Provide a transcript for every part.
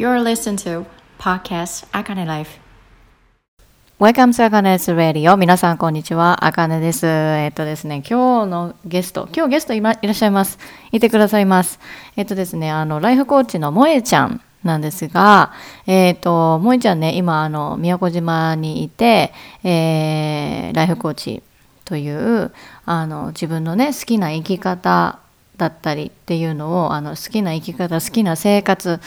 You're listening to Podcast Akane Life. Welcome to Akane's Radio. 皆さん、こんにちは。あかねです。えっとですね、今日のゲスト、今日ゲストい,、ま、いらっしゃいます。いてくださいます。えっとですね、あの、ライフコーチの萌えちゃんなんですが、えっ、と、萌えちゃんね、今、あの、宮古島にいて、えー、ライフコーチという、あの、自分のね、好きな生き方だったりっていうのをあの好きな生き方好きな生活、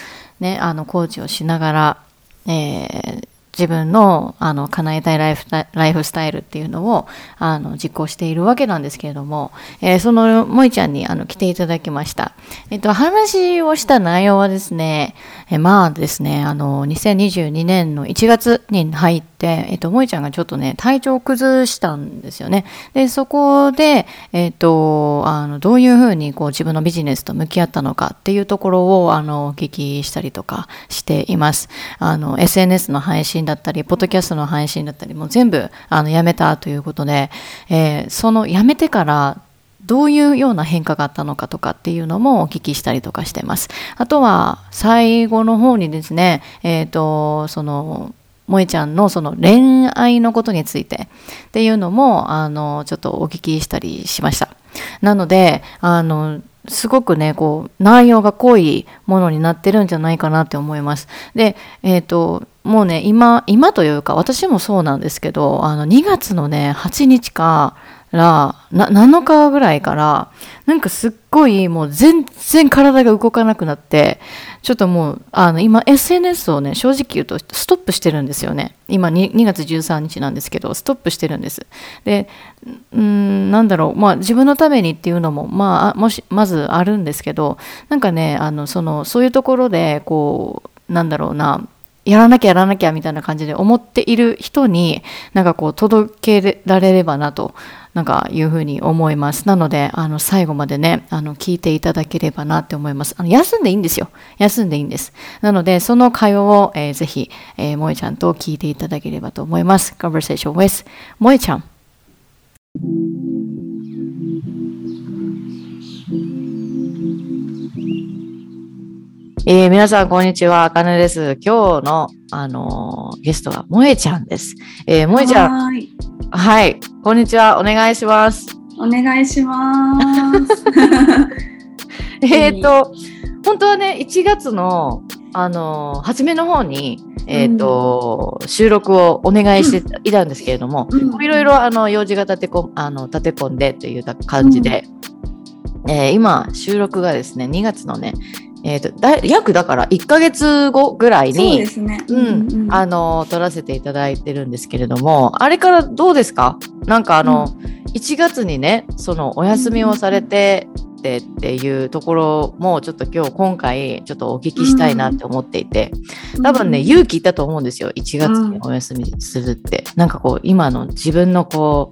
ね、あのコーチをしながら、えー、自分のあの叶えたいライフライフスタイルっていうのをあの実行しているわけなんですけれども、えー、その萌ちゃんにあの来ていただきました。えっと、話をした内容はですね、えまあですね、あの、2022年の1月に入って、えっと、萌ちゃんがちょっとね、体調を崩したんですよね。で、そこで、えっと、あの、どういうふうにこう自分のビジネスと向き合ったのかっていうところを、あの、お聞きしたりとかしています。あの、SNS の配信だったり、ポッドキャストの配信だったり、もう全部、あの、やめたということで、えー、そのやめてから、どういうような変化があったのかとかっていうのもお聞きしたりとかしてます。あとは最後の方にですね、えっ、ー、と、その、萌ちゃんのその恋愛のことについてっていうのも、あの、ちょっとお聞きしたりしました。なので、あの、すごくね、こう、内容が濃いものになってるんじゃないかなって思います。で、えっ、ー、と、もうね、今、今というか、私もそうなんですけど、あの、2月のね、8日からな7日ぐらいからなんかすっごいもう全然体が動かなくなってちょっともうあの今 SNS をね正直言うとストップしてるんですよね。今 2, 2月13日なんですけどストップしてるんです。でうんなんだろうまあ自分のためにっていうのもまあもしまずあるんですけどなんかねあのそのそういうところでこうなんだろうなやらなきゃやらなきゃみたいな感じで思っている人になんかこう届けられればなとなんかいうふうに思います。なので、あの、最後までね、あの、聞いていただければなって思います。あの、休んでいいんですよ。休んでいいんです。なので、その会話を、えー、ぜひ、えー、萌ちゃんと聞いていただければと思います。Conversation with 萌ちゃん。えー、皆さん、こんにちは。あかねです。今日の、あのー、ゲストは、萌えちゃんです。えー、萌ちゃん。はい。こんにちは。お願いします。お願いします。えっと、本当はね、1月の、あのー、初めの方に、えっ、ー、と、うん、収録をお願いしていたんですけれども、いろいろ、あの、用事が立てこ、あの、立て込んでという感じで、うん、えー、今、収録がですね、2月のね、えーと、だ約だから1か月後ぐらいに、うんあの撮らせていただいてるんですけれどもあれからどうですか？なんかあの、うん、1月にねそのお休みをされて、ってっていうところもちょっと今日今回ちょっとお聞きしたいなって思っていて、多分ね勇気いったと思うんですよ。1月にお休みするって、なんかこう今の自分のこ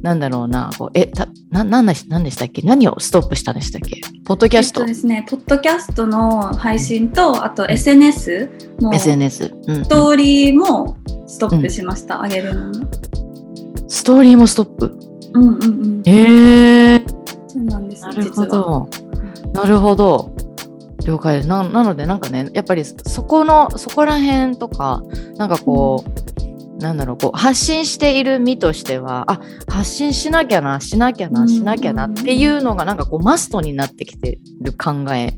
うなんだろうなこうえたななんでしたっけ？何をストップしたんでしたっけ？ポッドキャスト、えっとですねポッドキャストの配信とあと SNS の SNS、うん、ストーリーもストップしました、うん、上げるのストーリーもストップ？うんうんうん。へえーそうなんですなるほど。なるほど。了解な。なので、なんかね、やっぱりそこの、そこら辺とか、なんかこう、うん、なんだろう、こう、発信している身としては、あ、発信しなきゃな、しなきゃな、しなきゃなっていうのが、なんかこう、マストになってきてる考え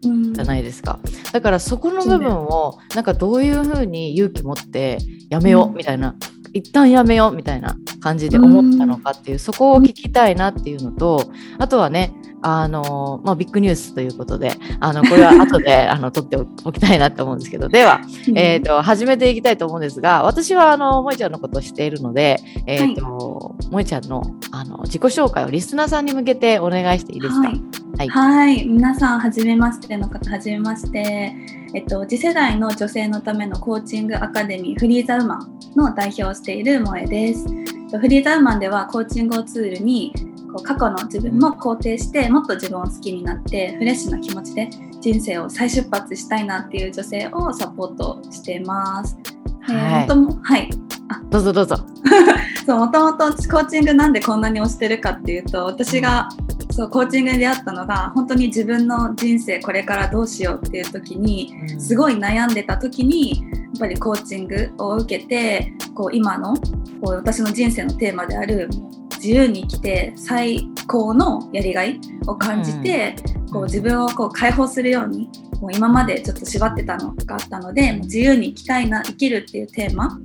じゃないですか。だからそこの部分を、なんかどういうふうに勇気持ってやめようみたいな、一旦やめようみたいな感じで思ったのかっていう、そこを聞きたいなっていうのとあとはねあの、まあ、ビッグニュースということで、あの、これは 後で、あの、撮っておきたいなと思うんですけど、では、えっ、ー、と、始めていきたいと思うんですが、私は、あの、萌ちゃんのことを知っているので、えっ、ー、と、萌、はい、ちゃんの、あの、自己紹介をリスナーさんに向けてお願いしていいですか？はい。はい、はい、皆さん、はじめましての方、はじめまして。えっと、次世代の女性のためのコーチングアカデミーフリーザウマンの代表をしている萌えです。フリーザウマンではコーチングをツールにこう過去の自分も肯定してもっと自分を好きになってフレッシュな気持ちで人生を再出発したいなっていう女性をサポートしています。はい、えー、もはい。あ。どうぞどうぞ。そうもともとコーチングなんでこんなに推してるかっていうと私がそうコーチングに出会ったのが本当に自分の人生これからどうしようっていう時にすごい悩んでた時にやっぱりコーチングを受けてこう今のこう私の人生のテーマである自由に生きて最高のやりがいを感じて、こう自分をこう解放するようにもう今までちょっと縛ってたのがあったのでもう自由に生きたいな生きるっていうテーマ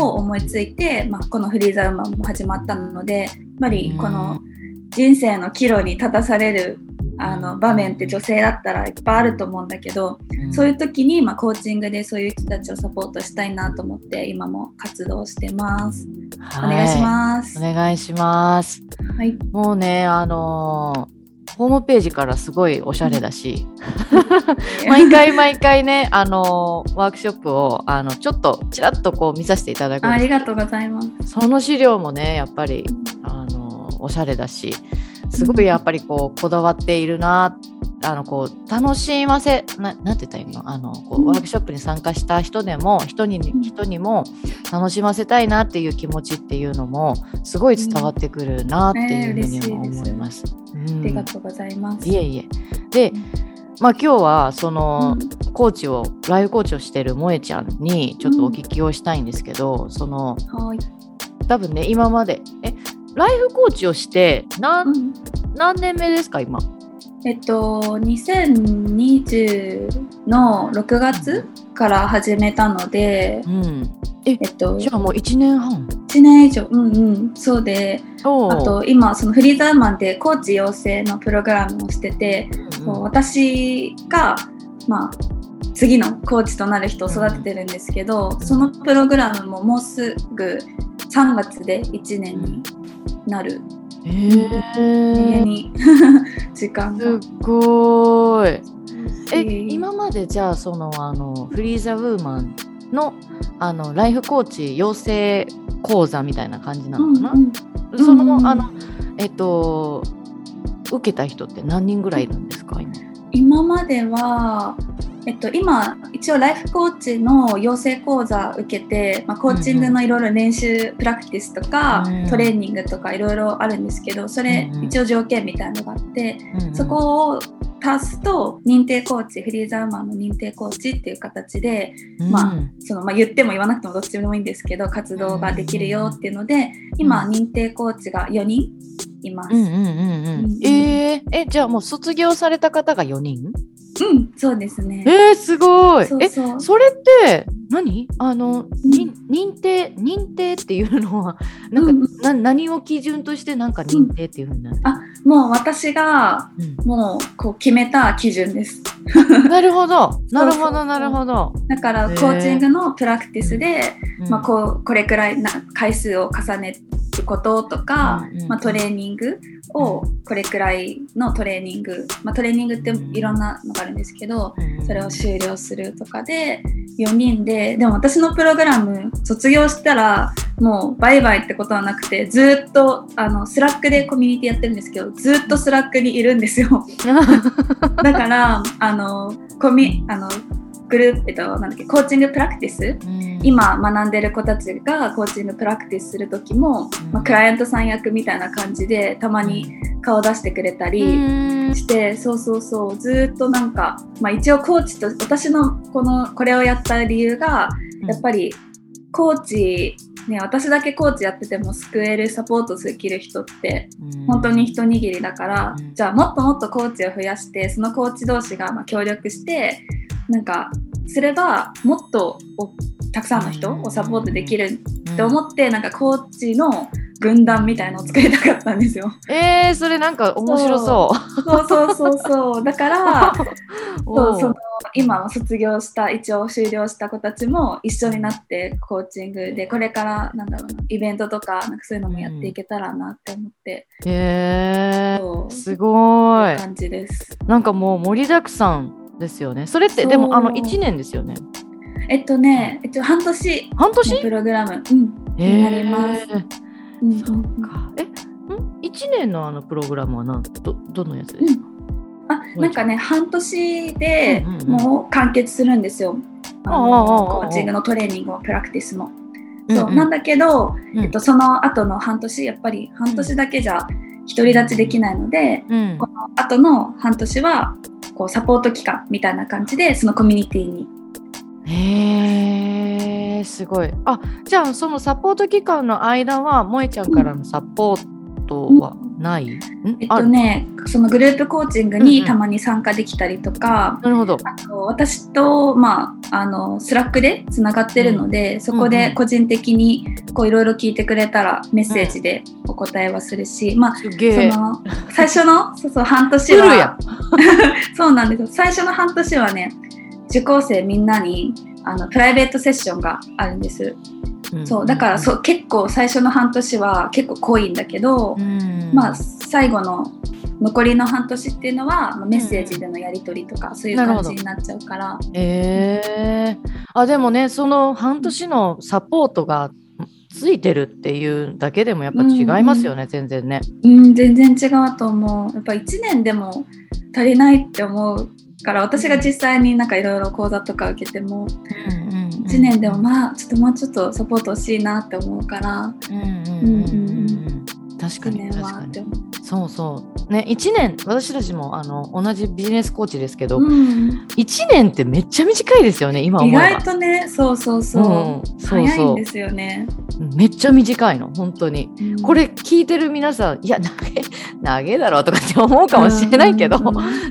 を思いついて、まあ、このフリーザウーマンも始まったのでやっぱりこの人生の岐路に立たされるあの場面って女性だったらいっぱいあると思うんだけど、うん、そういう時に、まあ、コーチングでそういう人たちをサポートしたいなと思って今も活動してます。はい、お願いします。お願いします。はい、もうねあのーホームページからすごいおしゃれだし、毎回毎回ね、あのワークショップをあのちょっとちらっとこう見させていただくありがとうございます。その資料もね、やっぱりあのおしゃれだし、すごくやっぱりこうこだわっているなあのこう楽しませななんて言ったらいいの？あのこうワークショップに参加した人でも人に人にも楽しませたいなっていう気持ちっていうのもすごい伝わってくるなっていうふうに思います。うん、ありがとうございます。いえいえ。で、まあ、今日はそのコーチをライフコーチをしてる萌ちゃんにちょっとお聞きをしたいんですけど、その、はい、多分ね今までえライフコーチをして何うん、何年目ですか今？えっと2020の6月から始めたので、うん、えっとじゃあもう1年半？1年以上。うんうん。そうであと今そのフリーザーマンでコーチ養成のプログラムをしてて、うん、私がまあ次のコーチとなる人を育ててるんですけど、うん、そのプログラムももうすぐ3月で1年になる。えー、に。時間が。すごい。え今までじゃあそのあのフリーザウーマンのあのライフコーチ養成講座みたいな感じなのかな、うんうん、その、うん、あのえっと受けた人って何人ぐらいいるんですか？今。今まではえっと、今一応ライフコーチの養成講座受けて、まあ、コーチングのいろいろ練習、プラクティスとか、うん、トレーニングとかいろいろあるんですけどそれ一応条件みたいのがあって、うん、そこを足すと認定コーチフリーザーマンの認定コーチっていう形で、まあそのまあ、言っても言わなくてもどっちでもいいんですけど活動ができるよっていうので今認定コーチが4人います。ええじゃあもう卒業された方が4人？うん、そうですね。えー、すごい。そうえ、それって何？あの、うん、認定認定っていうのはなんか、うん、な何を基準としてなんか認定っていうふうになる、うん、あ、もう私が、もうこう決めた基準です。なるほど、なるほど、なるほど。だからコーチングのプラクティスで、まあこうこれくらいな回数を重ねることとか、まあトレーニングをこれくらいのトレーニング、まあ、トレーニングっていろんなのがあるんですけどそれを終了するとかで4人ででも私のプログラム卒業したらもうバイバイってことはなくてずっとあのスラックでコミュニティやってるんですけどずっとスラックにいるんですよ。だからあのコミあのグループ、えっと、なんだっけコーチングプラクティス、うん、今学んでる子たちがコーチングプラクティスする時も、うん、まあ、クライアントさん役みたいな感じでたまに顔出してくれたりして、うん、そうそうそう。ずっとなんか、まあ、一応コーチと私のこのこれをやった理由がやっぱりコーチね、私だけコーチやってても救えるサポートできる人って本当に一握りだから、じゃあもっともっとコーチを増やしてそのコーチ同士がま協力してなんかすればもっとたくさんの人をサポートできるって思って、なんかコーチの軍団みたいのを作りたかったんですよ。えー、それなんか面白そう。そうそうそうそうだから そうその今は卒業した一応終了した子たちも一緒になってコーチングでこれからなんだろうなイベントとかなんかそういうのもやっていけたらなって思って。へ、うん、えー、すごい感じです。なんかもう盛りだくさんですよね。それってでもあの1年ですよね。えっとね、えっと、半年。半年？プログラム、うん、になります。うん、そうか。え、ん？1年のあのプログラムはなん？どどのやつですか、うん、あなんかね半年でもう完結するんですよ。あのコーチングのトレーニングもプラクティスも。そう、うん。う。ん、なんだけど、えっと、その後の半年やっぱり半年だけじゃ独り立ちできないので、うん。この後の半年はこうサポート期間みたいな感じでそのコミュニティに。へえすごい。あじゃあそのサポート期間の間は萌ちゃんからのサポートは？ない、ん？えっとねそのグループコーチングうんうん。にたまに参加できたりとか、なるほど。あと私と、まあ、あのスラックでつながってるので、そこうんうん。で個人的にこういろいろ聞いてくれたらメッセージでお答えはするし、まあその最初の そうそう半年は そうなんですよ。最初の半年はね受講生みんなにあのプライベートセッションがあるんです、んそうだからそう結構最初の半年は結構濃いんだけど、うん。まあ最後の残りの半年っていうのはまあメッセージでのやり取りとかそういう感じになっちゃうから、ええあでもねその半年のサポートがついてるっていうだけでもやっぱ違いますよね、全然ね。うん、全然違うと思う。やっぱ1年でも足りないって思うから私が実際になんかいろいろ講座とか受けても1年でもまあちょっともうちょっとサポート欲しいなって思うから。うんうんうんうんうん。うん1確かに年確かに。そうそう。ね1年私たちもあの同じビジネスコーチですけど、うん、1年ってめっちゃ短いですよね今思意外とねそうそうそう,、うんそうそう。ですよね。めっちゃ短いの本当に。うん。これ聞いてる皆さんいや長え長えだろうとかって思うかもしれないけど、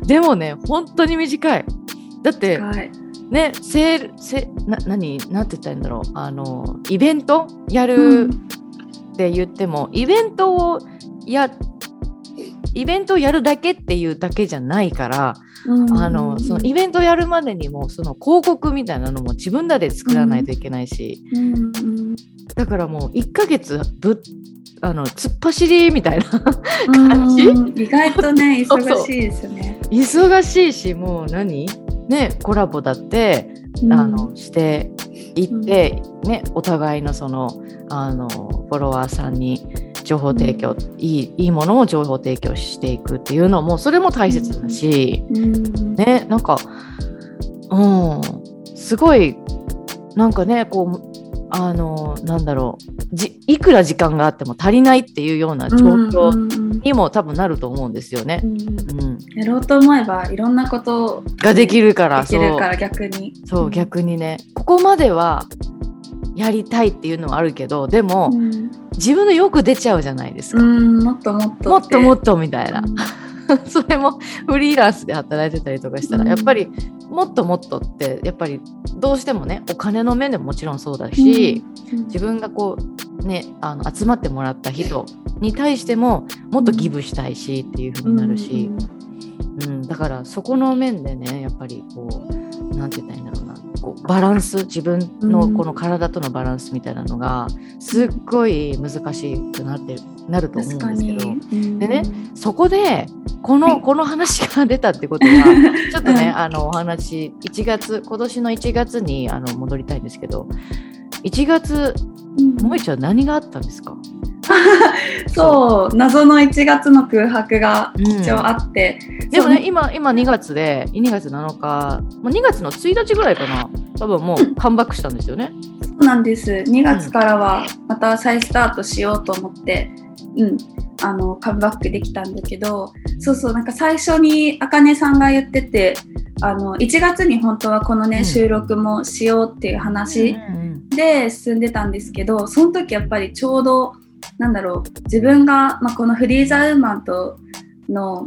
でもね本当に短い。だってはいねセールせな何なんて言ったらいいんだろう。あのイベントやうるん。って言っても、イベントをやイベントをやるだけっていうだけじゃないから、うん。あのそのイベントやるまでにもその広告みたいなのも自分らで作らないといけないし、うん。うんだからもう1ヶ月ぶあの突っ走りみたいなうん。じ。うん意外とね 忙しいですよね。忙しいしもう何？ねコラボだってうん。あのしていって、ね、お互いのそのあのフォロワーさんに情報提供、いいいいものを情報提供していくっていうのもそれも大切だし、うん。ねなんかうん。すごいなんかねこうあのなんだろう。じいくら時間があっても足りないっていうような状況にも多分なると思うんですよね。うんうん、やろうと思えばいろんなことができるからできるから逆に。そう逆にね。ここまではやりたいっていうのはあるけどでも、うん。自分のよく出ちゃうじゃないですか、うんもっともっともっともっととみたいな、それもフリーランスで働いてたりとかしたら、うん。やっぱりもっともっとってやっぱりどうしてもねお金の面でももちろんそうだし、自分がこうねあの集まってもらった人に対してももっとギブしたいしっていう風になるし、うん。だからそこの面でねやっぱりこうなんて言ったらいいんだろうな。こうバランス自分のこの体とのバランスみたいなのがすっごい難しくなってなると思うんですけど。。うんでねそこでこの,、はい。この話が出たってことは ちょっとね、あのお話1月今年の1月にあの戻りたいんですけど1月うん。萌ちゃん何があったんですか？そう謎の1月の空白がうん一応あって、でもそう。ね今今2月で2月7日もう2月の1日ぐらいかな。多分もうカムバックしたんですよね。そうなんです。2月からはまた再スタートしようと思って、うん、あのカムバックできたんだけどそうそうなんか最初にあかねさんが言っててあの1月に本当はこのね、うん。収録もしようっていう話、うん。で進んでたんですけどその時やっぱりちょうどなんだろう自分が、まあ、このフリーザーウーマンとの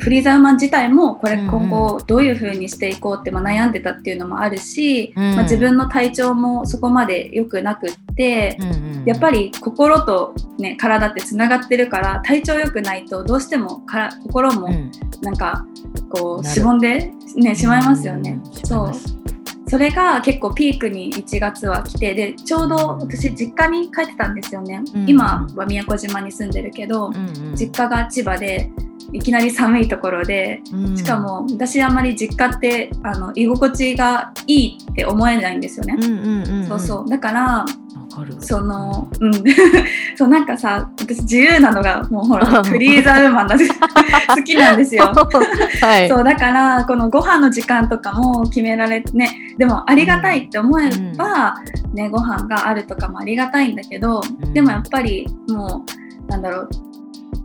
フリーザーウーマン自体もこれ今後どういう風にしていこうってまあ悩んでたっていうのもあるし、うん。まあ、自分の体調もそこまで良くなくって、うんうんやっぱり心と、ね、体ってつながってるから体調良くないとどうしてもから心もうん。なんかこうしぼんで、ね、しまいますよね。うんそうそれが結構ピークに1月は来てでちょうど私実家に帰ってたんですよね、うん。今は宮古島に住んでるけど、うんうん。実家が千葉でいきなり寒いところでうん。しかも私あんまり実家ってあの居心地がいいって思えないんですよね、そうそう。だからそのうん。そうなんかさ私自由なのがもうほらうん。フリーザーウーマンなんで 好きなんですよ。はい。そうだからこのご飯の時間とかも決められてねでもありがたいって思えば、ね、ご飯があるとかもありがたいんだけど、うん。でもやっぱりもうなんだろう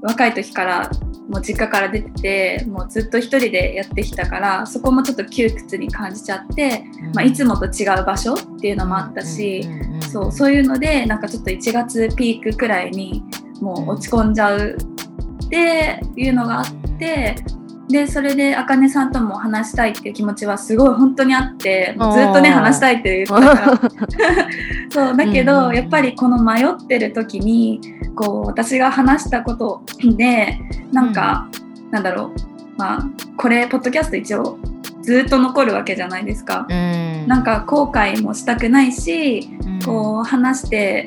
若い時からもう実家から出ててもうずっと一人でやってきたからそこもちょっと窮屈に感じちゃって、まあ、いつもと違う場所っていうのもあったし、そうそういうのでなんかちょっと1月ピークくらいにもう落ち込んじゃうっていうのがあってでそれであかねさんとも話したいっていう気持ちはすごい本当にあってずっとね話したいって言ってたから。そうだけうんうんうん。どやっぱりこの迷ってる時にこう私が話したことでなんか、なんだろうまあこれポッドキャスト一応ずっと残るわけじゃないですか。うん。なんか後悔もしたくないしこう話して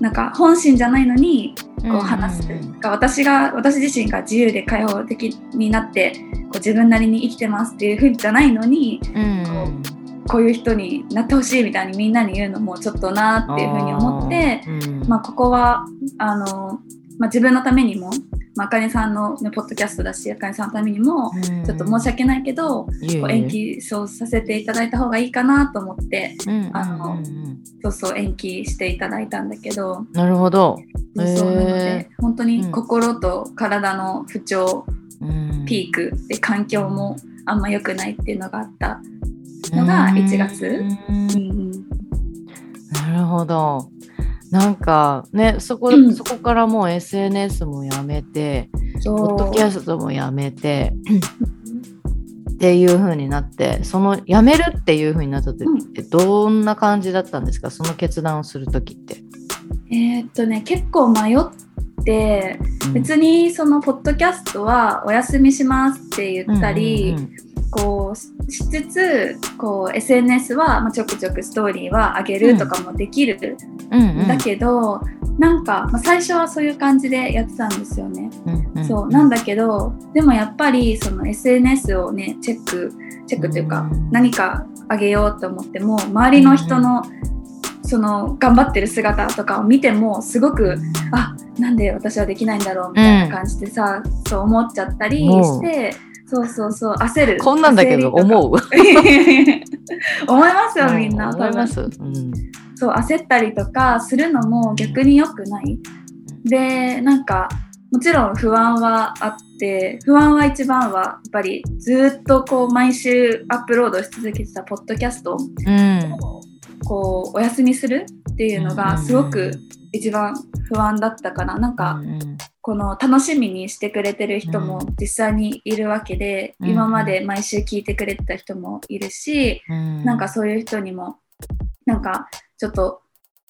なんか本心じゃないのにこう話す、うんが私が私自身が自由で開放的になってこう自分なりに生きてますっていうふうじゃないのにうん。こういう人になってほしいみたいにみんなに言うのもちょっとなっていうふうに思って、うん。まあ、ここはあの、まあ、自分のためにも、まあかねさんの、ね、ポッドキャストだしあかねさんのためにもちょっと申し訳ないけど、こう延期そうさせていただいた方がいいかなと思ってうんあのうんうん。そうそう延期していただいたんだけど。なるほど。そうそうなので本当にうん。心と体の不調、ピークで環境もあんま良くないっていうのがあった。のが1月。うん。うんうん。なるほど。なんかねそこ、うん。そこからもう SNS もやめてポッドキャストもやめてっていう風になってそのやめるっていう風になった時ってどんな感じだったんですか？その決断をする時って。えーっとね結構迷ってうん。別にそのポッドキャストはお休みしますって言ったり、うんうんこうししつつこう SNS は、まあ、ちょくちょくストーリーは上げるとかもできる。うんうん。んだけど、なんか、まあ、最初はそういう感じでやってたんですよね。うんんそうなんだけどでもやっぱりその SNS をねチェックチェックというか、うん。何かあげようと思っても周りの人の、その頑張ってる姿とかを見てもすごくあなんで私はできないんだろうみたいな感じでさ、そう思っちゃったりして、そうそうそう。焦る。こんなんだけど思う？思いますよみんな思います。うん。そう焦ったりとかするのも逆に良くない？でなんかもちろん不安はあって不安は一番はやっぱりずっとこう毎週アップロードし続けてたポッドキャストうん。こうお休みするっていうのがすごく一番不安だったからなんかうんこの楽しみにしてくれてる人も実際にいるわけで、うん。今まで毎週聞いてくれてた人もいるし、うん。なんかそういう人にもなんかちょっと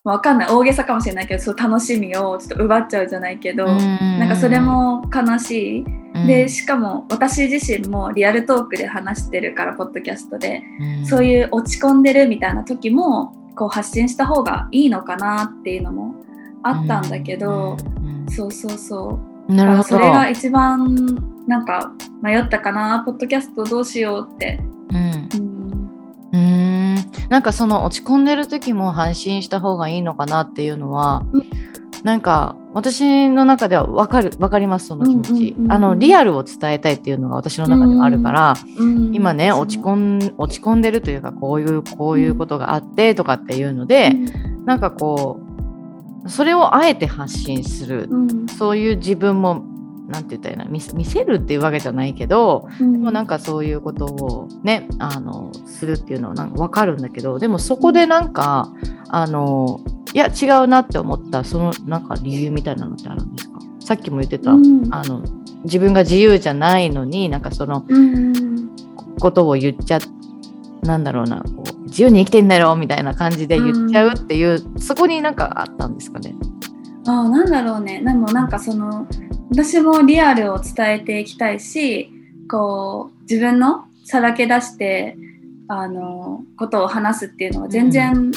わかんない。大げさかもしれないけどそう楽しみをちょっと奪っちゃうじゃないけど、なんかそれも悲しい、でしかも私自身もリアルトークで話してるからポッドキャストで、そういいう落ち込んでるみたいな時もこう発信した方がいいのかなっていうのもあったんだけど、そうそうそう。なるほど。それが一番なんか迷ったかなポッドキャストどうしようって。うん。なんかその落ち込んでる時も配信した方がいいのかなっていうのは、うん。なんか私の中では分かる分かりますその気持ち、うんうんうんうん。あのリアルを伝えたいっていうのが私の中ではあるから、うん今ねそう落ち込ん落ち込んでるというかこういうこういうことがあってとかっていうので、なんかこうそれをあえて発信する、うん。そういう自分もなんて言ったらいいの見せるっていうわけじゃないけど、うん。でもなんかそういうことをねあのするっていうのはなんか分かるんだけどでもそこでなんかあのいや違うなって思ったそのなんか理由みたいなのってあるんですか？さっきも言ってた、うん。あの自分が自由じゃないのになんかそのうん。ことを言っちゃなんだろうなこう自由に生きてんだよみたいな感じで言っちゃうっていう、そこになんかあったんですかね。ああなんだろうねでもなんかその私もリアルを伝えていきたいしこう自分のさらけ出してあのことを話すっていうのは全然、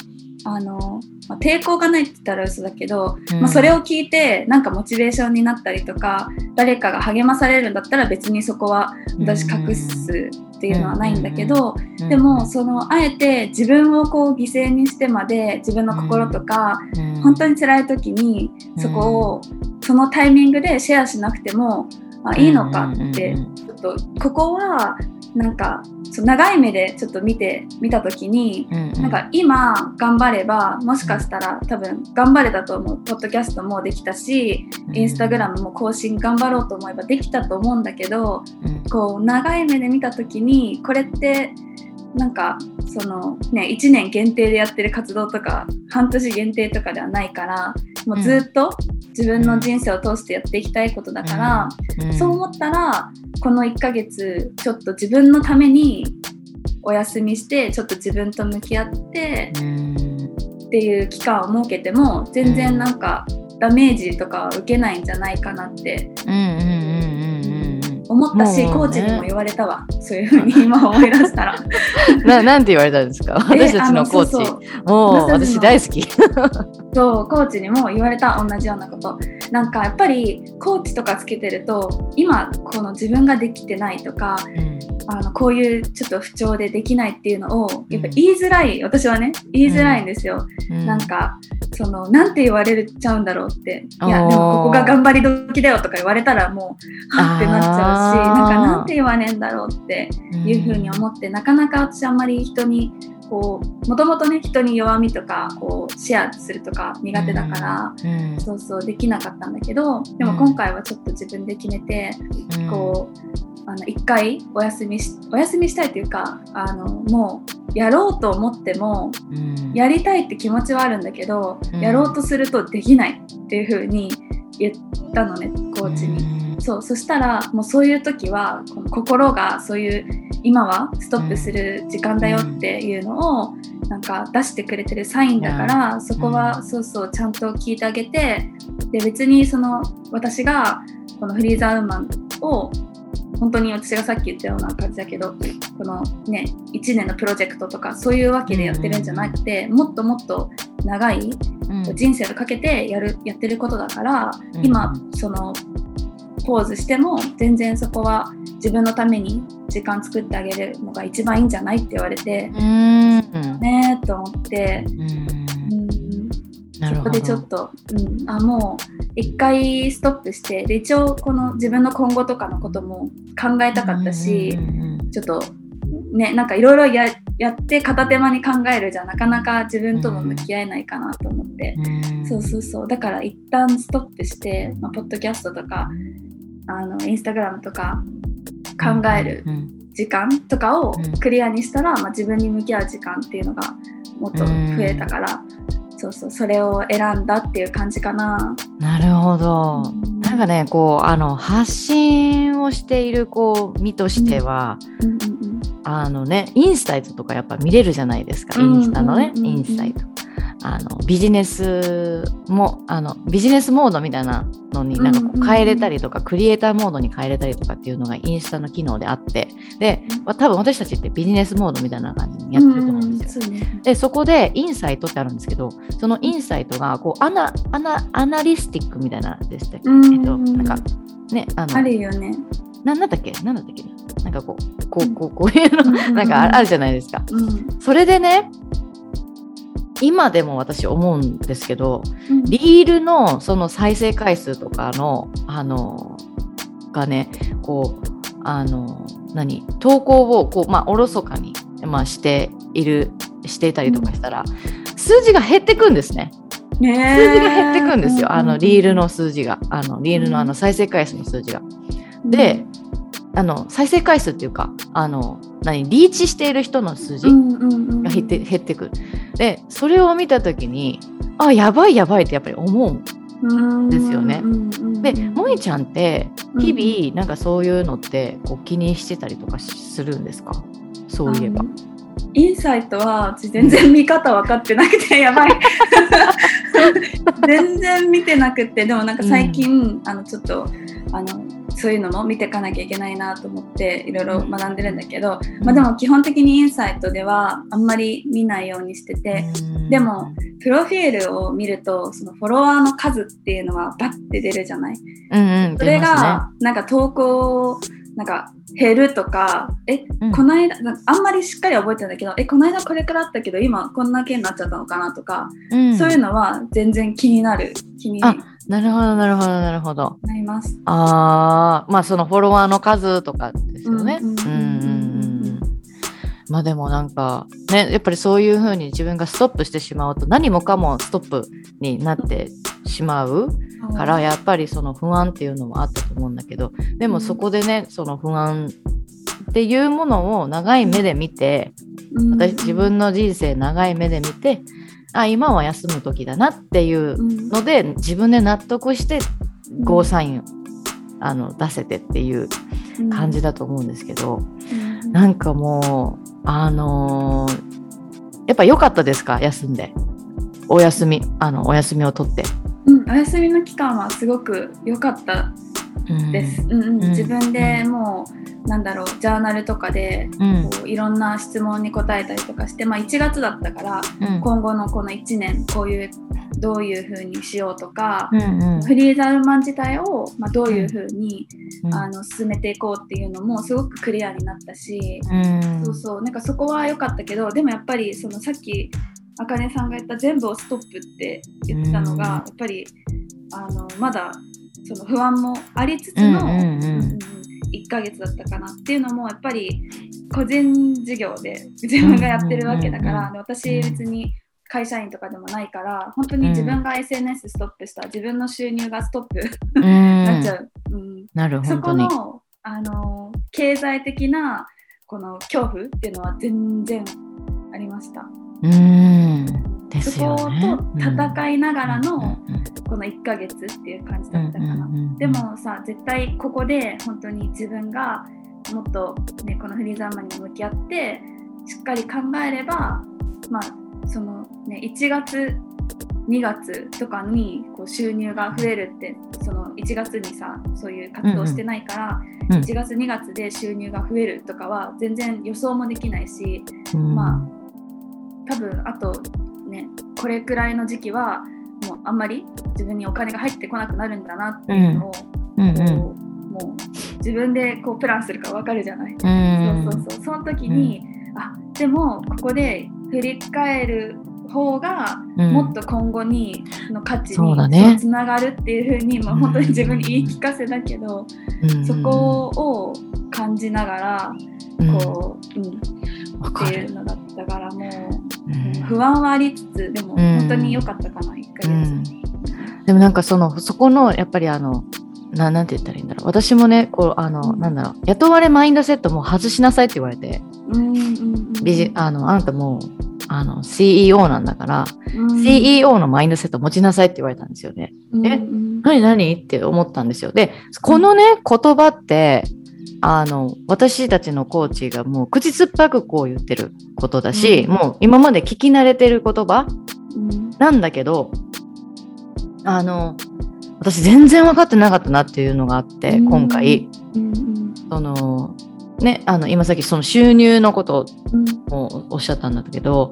あのまあ抵抗がないって言ったら嘘だけど、まあ、それを聞いてなんかモチベーションになったりとか誰かが励まされるんだったら別にそこは私隠すっていうのはないんだけど、でもそのあえて自分をこう犠牲にしてまで自分の心とか、本当にに辛い時にそこをそのタイミングでシェアしなくてもあ、いいのかってちょっとここはなんかそう長い目でちょっと見て見た時に、うんうん、なんか今頑張ればもしかしたら多分頑張れたと思うポッドキャストもできたし、インスタグラムも更新頑張ろうと思えばできたと思うんだけど、うん、こう長い目で見た時にこれってなんかそのね1年限定でやってる活動とか半年限定とかではないからもうずっと自分の人生を通してやっていきたいことだから、うん。うん、そう思ったらこの1ヶ月ちょっと自分のためにお休みしてちょっと自分と向き合ってっていう期間を設けても全然なんかダメージとか受けないんじゃないかなって思ったし、ね、コーチにも言われたわ。そういうふうに 今思い出したら。ななんて言われたんですか？私たちのコーチそうそう。もう私大好きそうコーチにも言われた同じようなこと。なんかやっぱりコーチとかつけてると今この自分ができてないとか、うん、あのこういうちょっと不調でできないっていうのをやっぱ言いづらい、うん、私はね言いづらいんですよ、うん、なんかそのなんて言われちゃうんだろうって。いやでもここが頑張り時だよとか言われたらもうはってなっちゃうしなんかなんて言わねえんだろうっていうふうに思って、なかなか私あんまり人にこうもともとね人に弱みとかこうシェアするとか苦手だから、うんうん、そうそうできなかったんだけどでも今回はちょっと自分で決めて、うん、こうあの1回お休みしお休みしたいというかあのもうやろうと思っても、やりたいって気持ちはあるんだけど、やろうとするとできないっていう風に言ったのねコーチに。そうそしたらもうそういう時はこの心がそういう今はストップする時間だよっていうのをなんか出してくれてるサインだから、そこはそうそうちゃんと聞いてあげてで別にその私がこのフリーザーウーマンを本当に私がさっき言ったような感じだけどこのね1年のプロジェクトとかそういうわけでやってるんじゃなくて、もっともっと長い人生をかけてやるやってることだから、今そのポーズしても全然そこは自分のために時間作ってあげるのが一番いいんじゃないって言われてねえと思ってそこでちょっと、うん、あもう一回ストップしてで一応この自分の今後とかのことも考えたかったしちょっとねなんかいろいろやって片手間に考えるじゃなかなか自分とも向き合えないかなと思って、そうそうそう。だから一旦ストップして、まあ、ポッドキャストとかあのインスタグラムとか考える時間とかをクリアにしたら、まあ、自分に向き合う時間っていうのがもっと増えたから、そうそうそれを選んだっていう感じかな。なるほど。なんかねこうあの発信をしているこう身としては、うんうんうん、あのねインサイトとかやっぱ見れるじゃないですか、インスタのね、インサイト。あのビジネスもあのビジネスモードみたいなのになんかこう変えれたりとか、クリエイターモードに変えれたりとかっていうのがインスタの機能であってで多分私たちってビジネスモードみたいな感じにやってると思うんですよ。でそこでインサイトってあるんですけどそのインサイトがこうアナアナ analytics みたいなでしたっけ、えっとなんかねあのあるよね。なんだったっけ？なんだったっけ？なんかこうこうこうこういうのなんかあるじゃないですか。うん、それでね今でも私思うんですけど、うん、リールのその再生回数とかのあのがねこうあの何投稿をこうまあおろそかに、まあ、しているしていたりとかしたら、うん、数字が減ってくんですね。ね数字が減ってくんですよ、あのリールの数字が。あのリールのあの再生回数の数字が。であの再生回数っていうかあの何リーチしている人の数字が減って,、減ってくる。でそれを見た時にあやばいやばいってやっぱり思うんですよね。で萌ちゃんって日々なんかそういうのってこう気にしてたりとかするんですか？そういえば。インサイトは全然見方分かってなくて やばい 全然見てなくてでもなんか最近、うん、あのちょっとあのそういうのも見ていかなきゃいけないなと思っていろいろ学んでるんだけど、まあ、でも基本的にインサイトではあんまり見ないようにしててでもプロフィールを見るとそのフォロワーの数っていうのはバッて出るじゃない、うんうん、それがなんか投稿なんか減るとかえ、うん、この間あんまりしっかり覚えてるんだけどえこの間これくらいあったけど今こんな件になっちゃったのかなとか、うん、そういうのは全然気になる気になるほどなるほどなるほど。なります。ああまあそのフォロワーの数とかですよね。うんうんうんまあでもなんかねやっぱりそういうふうに自分がストップしてしまうと何もかもストップになってしまうからやっぱりその不安っていうのもあったと思うんだけどでもそこでねその不安っていうものを長い目で見てうん私自分の人生長い目で見てあ今は休む時だなっていううん。ので自分で納得してゴーサインをあの出せてっていう感じだと思うんですけどうん。なんかもうあのーやっぱ良かったですか？休んで。お休みあのお休みを取って。うん、お休みの期間はすごく良かったです。うんうん。うん。自分でもうなんだろうジャーナルとかでうん。こういろんな質問に答えたりとかして、まあ、1月だったからうん。今後のこの1年こういうどういう風にしようとか、うんうん。フリーザウーマン自体を、まあ、どういう風に、うん。あの進めていこうっていうのもすごくクリアになったし、うん。そうそう。なんかそこは良かったけどでもやっぱりそのさっきあかねさんが言った全部をストップって言ってたのが、うん。やっぱりあのまだその不安もありつつの、うんうんうんうんうん1ヶ月だったかなっていうのもやっぱり個人事業で自分がやってるわけだから、私別に会社員とかでもないから本当に自分が SNS ストップしたら自分の収入がストップうん なっちゃう。うんなるそ本当に。このあの経済的なこの恐怖っていうのは全然ありました。うんですそこ。と戦いながらのこの1ヶ月っていう感じうんだったかな。うんうんでもさ絶対ここで本当に自分がもっと、ね、このフリーザーマンに向き合ってしっかり考えればまあそのね1月2月とかにこう収入が増えるってその1月にさそういう活動してないから、うん1月2月で収入が増えるとかは全然予想もできないしうん。ま多分あとねこれくらいの時期はあんまり自分にお金が入ってこなくなるんだなっていうのを、うんうん。こうもう自分でこうプランするか分かるじゃない、うん。そうそうそう。その時に、あでもここで振り返る方がうん。もっと今後にの価値につながるっていうふうに、まあ、本当に自分に言い聞かせだけど、うん。そこを感じながらうん。こう、うん、っていうのだったからもう、うん不安はありつつでもうん。本当に良かったかな、1ヶ月。うん。でもなんかそのそこのやっぱりあのななんて言ったらいいんだろう。私もねこうあの、うん。なんだろう。雇われマインドセットも外しなさいって言われて。うんうんうんあのあなたもうあの CEO なんだから、うん。CEO のマインドセット持ちなさいって言われたんですよね。えうん何？何？って思ったんですよ。でこのね言葉ってあの私たちのコーチがもう口酸っぱくこう言ってることだし、うん。もう今まで聞き慣れてる言葉うん。なんだけどあの私全然分かってなかったなっていうのがあって、うん。今回。うんそのねあの今さっきその収入のことうん。もおっしゃったんだけど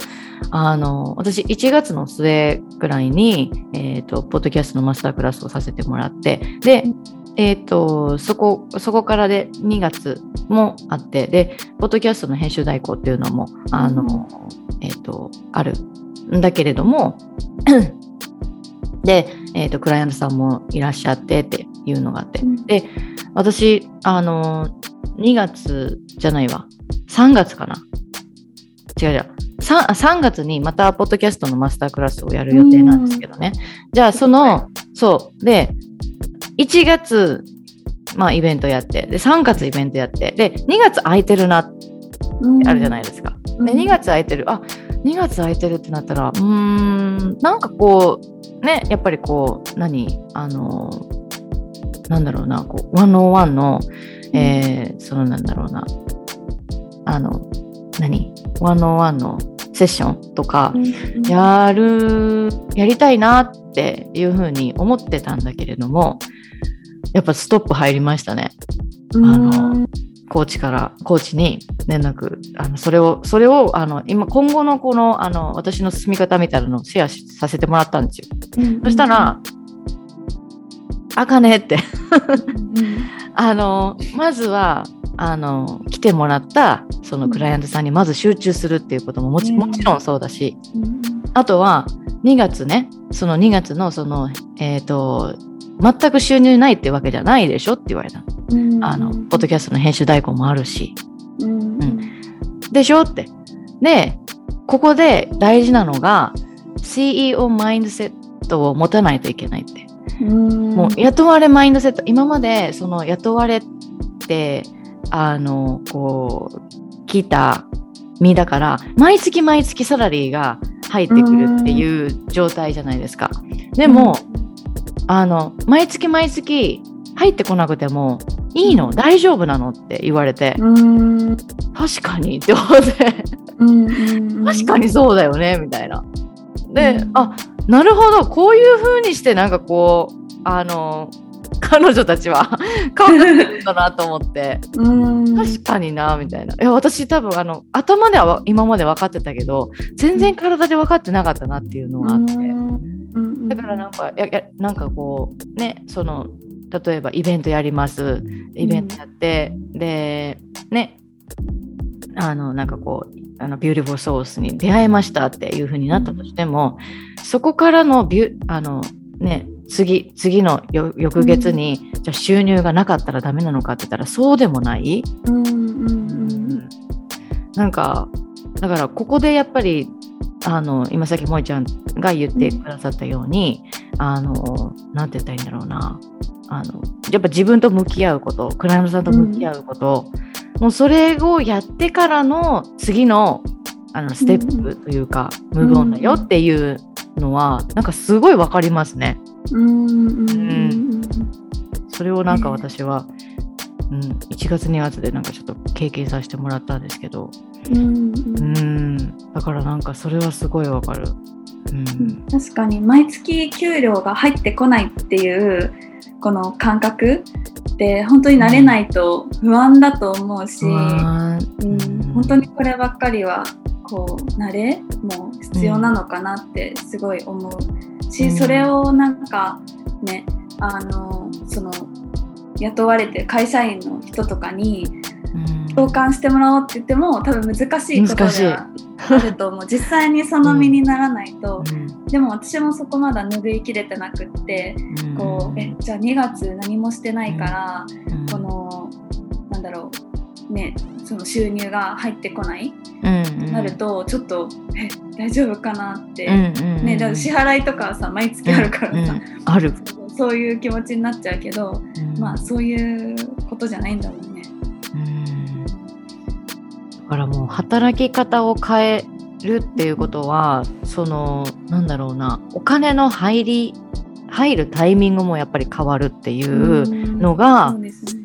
あの私1月の末ぐらいに、えー、とポッドキャストのマスタークラスをさせてもらってで、えー、とそこそこからで2月もあってでポッドキャストの編集代行っていうのもあの、えー、とあるんだけれどもで、えー、とクライアントさんもいらっしゃってっていうのがあってうん。で私あの2月じゃないわ。3月かな。違う違う。3, 3月にまたポッドキャストのマスタークラスをやる予定なんですけどね。じゃあそのそう。で1月まあイベントやってで3月イベントやってで2月空いてるなってうん。あるじゃないですか、うん。で2月空いてる。あ2月空いてるってなったらうーんなんかこうねやっぱりこう何あのなんだろうなこう101の、えーそのなんだろうなあの何101のセッションとかうん。やるやりたいなっていうふうに思ってたんだけれどもやっぱストップ入りましたね。うん。あのコーチからコーチに連絡あのそれをそれをあの今今後のこのあの私の進み方みたいなのをシェアしさせてもらったんですよ。うんそしたら「あかね」って。うん。あのまずはあの来てもらったそのクライアントさんにまず集中するっていうことももちうん。もちろんそうだし。うん。あとは2月ねその2月のそのえっ、と全く収入ないってわけじゃないでしょって言われたの。うんあの、ポッドキャストの編集代行もあるし。うんでしょって。で、ここで大事なのが CEO マインドセットを持たないといけないって。うんもう雇われマインドセット、今までその雇われって、あの、こう、聞いた身だから、毎月毎月サラリーが入ってくるっていう状態じゃないですか。でも、あの、毎月毎月入ってこなくてもいいの大丈夫なのって言われて、うん。確かにって思って。うん確かにそうだよねみたいな。で、うん。あなるほど。こういう風にしてなんかこうあの彼女たちは 考えてるんだなと思って。うん。確かになみたいな。いや私多分あの頭では今まで分かってたけど全然体で分かってなかったなっていうのがあって。だからなんかややなんかこうねその例えばイベントやります。イベントやって、でねあのなんかこうあの beautiful souls に出会えましたっていう風になったとしても、そこからのビュあのね次次のよ翌月に、じゃあ収入がなかったらダメなのかって言ったらそうでもない、うんうん。なんかだからここでやっぱりあの今さっき萌ちゃんが言ってくださったように、あのなんて言ったらいいんだろうな。あのやっぱ自分と向き合うことクライアントさんと向き合うこと、もうそれをやってからの次のあのステップというか、ムーブオンだよっていうのはなんかすごいわかりますね。うんうん。うん。それをなんか私は、うん、1月2月でなんかちょっと経験させてもらったんですけど、うんうん、だからなんかそれはすごいわかる。うん。確かに毎月給料が入ってこないっていうこの感覚って本当に慣れないと不安だと思うし、あうん、本当にこればっかりはこう慣れも必要なのかなってすごい思う。し、うん。それをなんかねあのその雇われてる会社員の人とかに共感してもらおうって言っても多分難しいことではあると思う。実際にその身にならないと、うん。でも私もそこまだ拭いきれてなくってこうえじゃあ2月何もしてないから、このなんだろうねその収入が入ってこない、うんなるとちょっとえ大丈夫かなって、うんねだから支払いとかはさ毎月あるからさ、うんある、そういう気持ちになっちゃうけど、うん。まあそういうことじゃないんだろうね。うん。だからもう働き方を変えるっていうことはそのなんだろうなお金の入り入るタイミングもやっぱり変わるっていうのが、そうですね。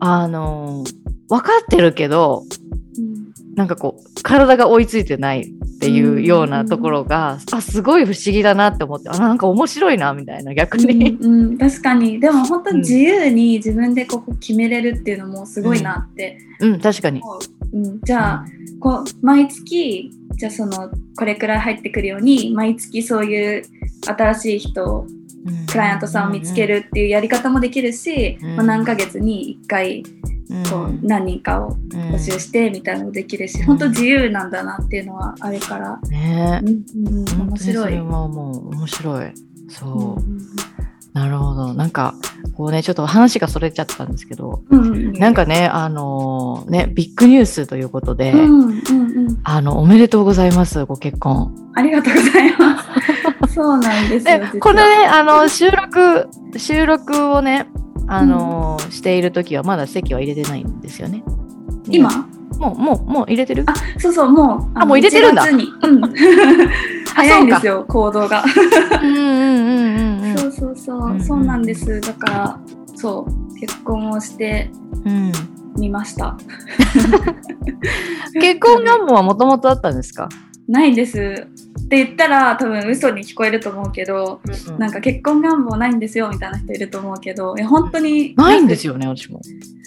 あの分かってるけどうん。なんかこう体が追いついてないっていうようなところが、あすごい不思議だなって思ってあなんか面白いなみたいな逆に。うんうん、確かに。でも本当に自由に自分でここ決めれるっていうのもすごいなってうん、確かに。思う、うん。じゃあこう毎月じゃあそのこれくらい入ってくるように毎月そういう新しい人をクライアントさんを見つけるっていうやり方もできるし、うん。まあ、何ヶ月に1回うん、こう何人かを募集してみたいなのもできるし、本当自由なんだなっていうのはあるから、ね。うん面白い。それはもう面白い。そう、なるほど。なんか、こうね、ちょっと話がそれちゃったんですけど、うんうんなんかね、あのね、ビッグニュースということで、うんうんうん、あの、おめでとうございます、ご結婚。ありがとうございます。そうなんですよ。これね、あの、収録、収録をね、あの、している時はまだ席は入れてないんですよね。今？もう、もう、もう入れてる？あそうそうもうあもう入れてるんだ1月にうん、早いんですよ行動が。うんうんうんうんうん。そうそうそう、うんうん。そうなんです。だからそう結婚をしてうん、みました。結婚願望はもともとあったんですか、ないですって言ったら多分嘘に聞こえると思うけど、なんか結婚願望ないんですよみたいな人いると思うけど、いや本当にないんですよね、私も。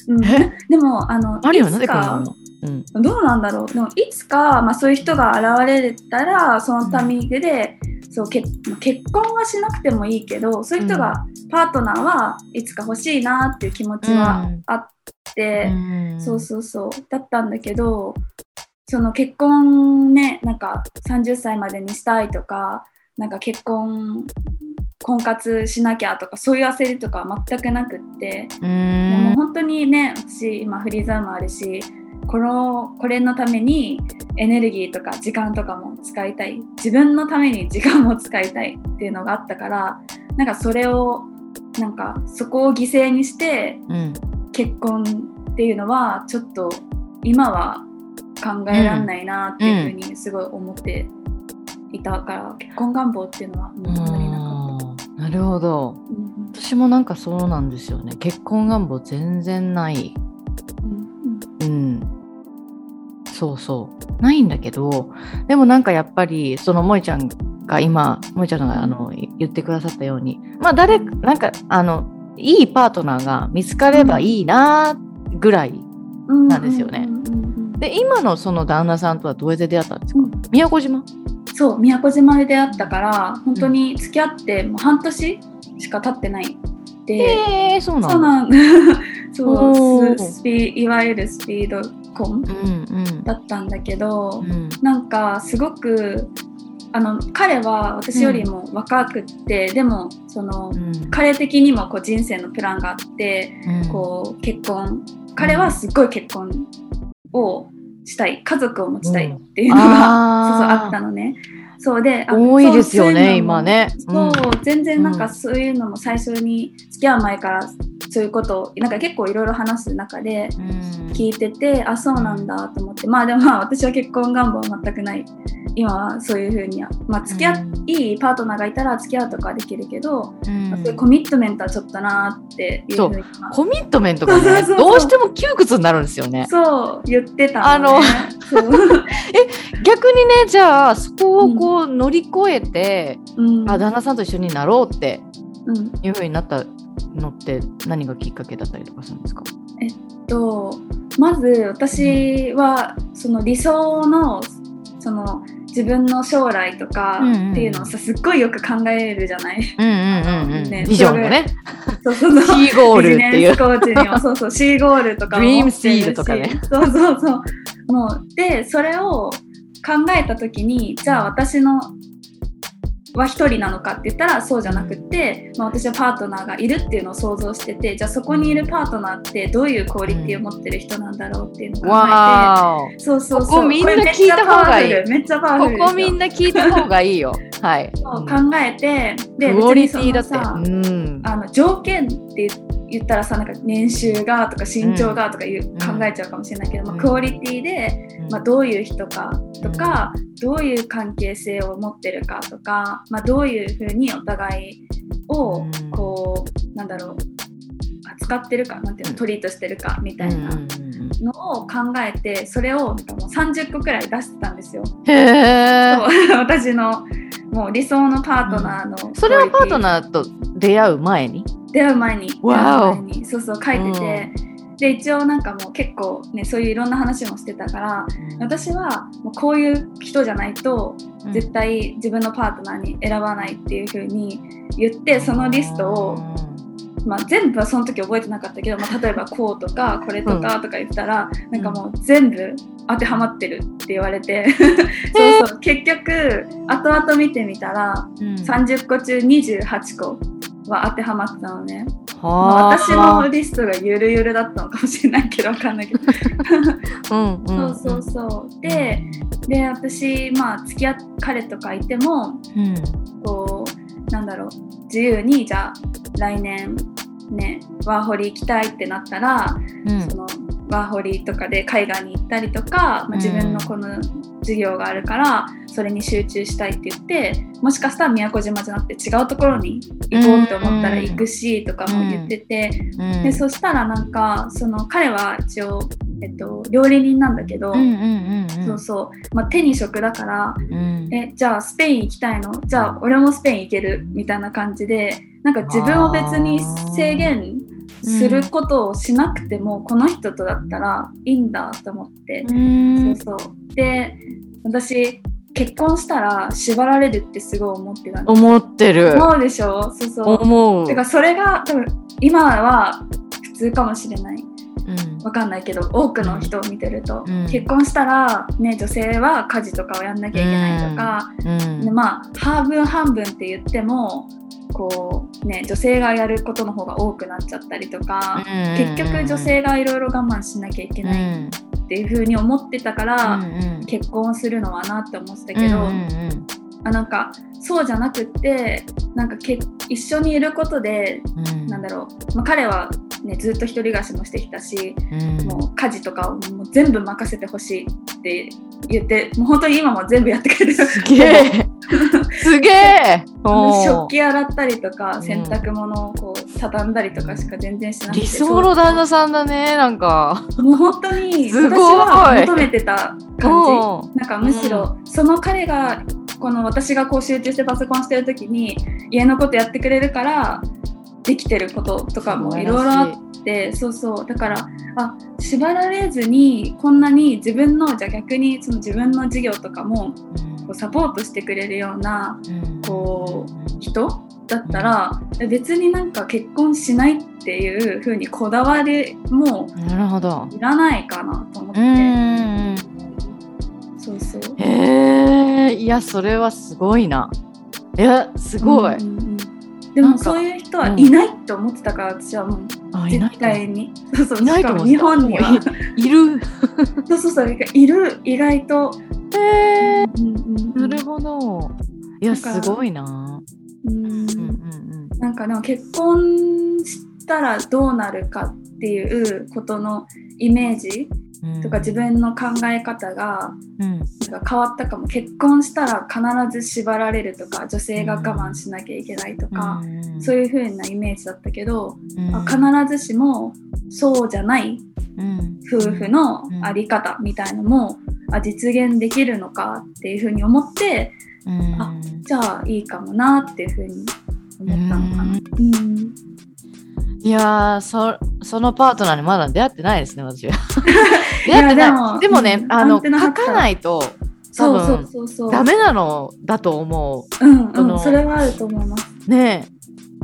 うん。え？でもあのあるよ、いつなぜかなかの。うん。どうなんだろう。でもいつか、まあ、そういう人が現れたらそのタイミングで、そう結結婚はしなくてもいいけどそういう人が、パートナーはいつか欲しいなっていう気持ちはあって、うん。そうそうそうだったんだけどその結婚ねなんか30歳までにしたいとかなんか結婚婚活しなきゃとかそういう焦りとかは全くなくって、うもうん本当にね私今フリーザーもあるしこのこれのためにエネルギーとか時間とかも使いたい。自分のために時間も使いたいっていうのがあったからなんかそれをなんかそこを犠牲にしてうん。結婚っていうのはちょっと今は考えられないなっていうふうにすごい思っていたから、結婚願望っていうのはもうあんまりなかっうん。なるほど。た。うん。私もなんかそうなんですよね。結婚願望全然ない。うんうん。そうそう。ないんだけどでもなんかやっぱりその萌ちゃんが今萌ちゃんがあの言ってくださったようにまあ誰なんかあのいいパートナーが見つかればいいなぐらいうんなんですよねで今のその旦那さんとはどうやって出会ったんですか、うん。宮古島？そう宮古島で出会ったから本当に付き合ってもう半年しか経ってないで、えー、そうなんだ。そうス スピいわゆるスピード婚うんうん。だったんだけど、うん。なんかすごくあの彼は私よりも若くって、でもその、うん。彼的にもこう人生のプランがあって、うん。こう結婚。彼はすっごい結婚をしたい。家族を持ちたいっていうのが、あーそうそうあったのね。そうであ多いですよねそうそういうのも今ねそう、うん全然なんかうん。そういうのも最初に付き合う前からそういうことをなんか結構いろいろ話す中でうん。聞いてて、あそうなんだと思って。まあでもまあ私は結婚願望は全くない。今はそういうふうには。まあ付き合っ、うんいいパートナーがいたら付き合うとかはできるけど、うん。そういうコミットメントはちょっとなーっていうコミットメントがね どうしても窮屈になるんですよね。そう言ってたあのそう、逆にねじゃあそこをこう乗り越えて、うん。あ旦那さんと一緒になろうってうん。いうふうになったのって何がきっかけだったりとかするんですか？とまず私はその理想のその自分の将来とかっていうのをさすっごいよく考えるじゃない？うんうんうんうん、ねビジョンのね。そうそうそう。C ゴールっていう。ビジネスコーチにもそうそう C ゴールとかも Dream 持ってるし。Seed とかね。そうそうそう。もうでそれを考えた時にじゃあ私のは一人なのかって言ったらそうじゃなくって、まあ、私はパートナーがいるっていうのを想像しててじゃあそこにいるパートナーってどういうクオリティを持ってる人なんだろうっていうのを考えて。そうそうそう。ここみんなれ聞いた方がいいめっちゃパワフル。ここみんな聞いた方がいいよ。はい。そう考えて、で、クオリティだって。うん。あの条件って言ったらさなんか年収がとか身長がとかいう、ん。考えちゃうかもしれないけど、うん。まあ、クオリティで、まあ、どういう人かとか、どういう関係性を持ってるかとか、まあ、どういうふうにお互いをうん。こう、なんだろう扱ってるかなんていうのトリートしてるかみたいなうんうんうんのを考えてそれをなんかもう30個くらい出してたんですよ。へえ。そう。私のもう理想のパートナーの、それはパートーナーと出会う前に？出会う前にう前にそうそう書いてて、で一応なんかもう結構ねそういういろんな話もしてたから私はもうこういう人じゃないと絶対自分のパートナーに選ばないっていう風に言ってそのリストを、まあ、全部はその時覚えてなかったけど、まあ、例えばこうとかこれとかとか言ったら、なんかもう全部当てはまってるって言われて そうそう結局後々見てみたらうん。30個中28個は当てはまってたのね。まあ。はあ私のリストがゆるゆるだったのかもしれないけどわかんないけど、うんうんそうそうそう。でで私まあ付き合っ彼とかいてもうん。こうなんだろう自由にじゃあ来年ねワーホリ行きたいってなったら、うん。そのワーホリとかで海外に行ったりとか、まあ、自分のこの授業があるからそれに集中したいって言ってもしかしたら宮古島じゃなくて違うところに行こうって思ったら行くしとかも言ってて、うん。でそしたらなんかその彼は一応、えっと、料理人なんだけど、そうそう、まあ、手に職だからうん。えじゃあスペイン行きたいの？じゃあ俺もスペイン行ける？みたいな感じでなんか自分を別に制限することをしなくても、この人とだったらいいんだと思って、うん。そうそう。で私結婚したら縛られるってすごい思ってたんです。思ってる。思うでしょ？そうそう。思う。てかそれが多分今は普通かもしれない。うんわかんないけど多くの人を見てると、うん。結婚したら、ね、女性は家事とかをやんなきゃいけないとか、うん。でまあ半分半分って言ってもこうね女性がやることの方が多くなっちゃったりとか、うん。結局女性がいろいろ我慢しなきゃいけないっていう風に思ってたから、結婚するのはなって思ってたけど、あなんかそうじゃなくってなんかけ一緒にいることで、なんだろう、まあ、彼は、ね、ずっと一人暮らしもしてきたし、もう家事とかをもう全部任せてほしいって言ってもう本当に今も全部やってくれる。すげえ すげえ 食器洗ったりとかん。洗濯物をこう畳んだりとかしか全然しなくて。理想の旦那さんだねなんか。もう本当に私は求めてた感う。じなんかむしろその彼がこの私がこう集中してパソコンしてる時に家のことやってくれるからできてることとかもい。ろいろあってそうそう。だからあ縛られずにこんなに自分のじゃあ逆にその自分の事業とかもこうサポートしてくれるようなこ人？だったら別になんか結婚しないっていう風にこだわりもいらないかなと思って、うん。そうそう。へえいやそれはすごいな。いやすごい、うんうんうん。でもそういう人はいないって思ってたから私はもうあいない絶対に。そうそういない日本には。いる。そうそうそういる意外と、へえなるほど。いやすごいな。うん。うんうんなんかでも結婚したらどうなるかっていうことのイメージうんとか自分の考え方がうん。変わったかも結婚したら必ず縛られるとか女性が我慢しなきゃいけないとか、そういう風なイメージだったけど、うん。あ必ずしもそうじゃないうん。夫婦のあり方みたいのも、あ実現できるのかっていう風に思ってうん。あじゃあいいかもなっていう風に思ったのかな。うん。うんいやーそそのパートナーにまだ出会ってないですね私は。出会ってない。でもね、うんあの書かないと多そうそう分そうそう。ダメなのだと思う。んそのうん、それはあると思います。うね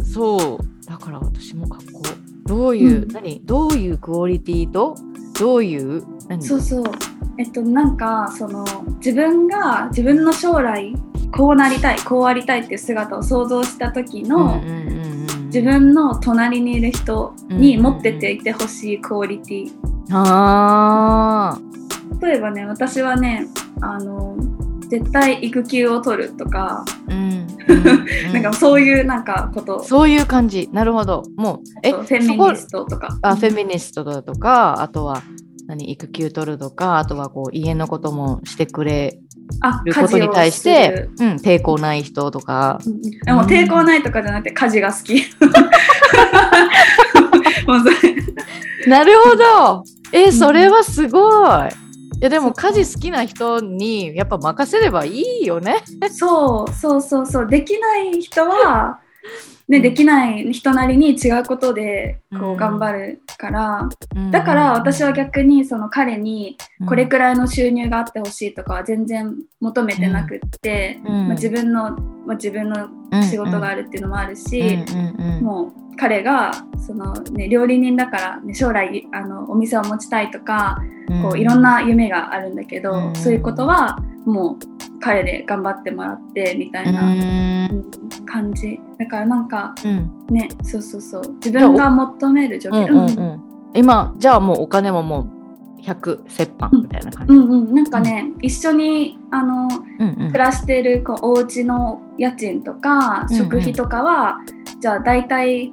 え。そう。だから私も格好。どういう、うん。何？どういうクオリティと？どういう何？そうそう。えっとなんかその自分が自分の将来こうなりたいこうありたいっていう姿を想像した時の、うんうんうんうん自分の隣にいる人に持ってっていてほしいクオリティ。あ例えばね私はねあの絶対育休を取るとか、ーうん。うん。なんかそういうなんかこと。そういう感じ。なるほど。もうえフェミニストとか。あフェミニストだとかあとは何育休取るとかあとはこう家のこともしてくれあることに対してる、うん、抵抗ない人とか。でも抵抗ないとかじゃなくて家事が好き。なるほど。えそれはすごい。いやでも家事好きな人にやっぱ任せればいいよね。そうそうそうそう。できない人は、ね、できない人なりに違うことでこうん。う頑張るから、だから私は逆にその彼にこれくらいの収入があってほしいとかは全然求めてなくって、うん。まあ、自分の、まあ、自分の仕事があるっていうのもあるし、もう彼がその、ね、料理人だから、ね、将来あのお店を持ちたいとか、こういろんな夢があるんだけど、うん。そういうことはもう彼で頑張ってもらってみたいな、うん。感じ。だからなんかうん。ねそうそうそう。自分が求める条件うんうんうん。今じゃあもうお金ももう100折半みたいな感じ、うん。うんなんかね、一緒にあのうんうん。暮らしてるこうお家の家賃とかうんうん。食費とかは、じゃあ大体、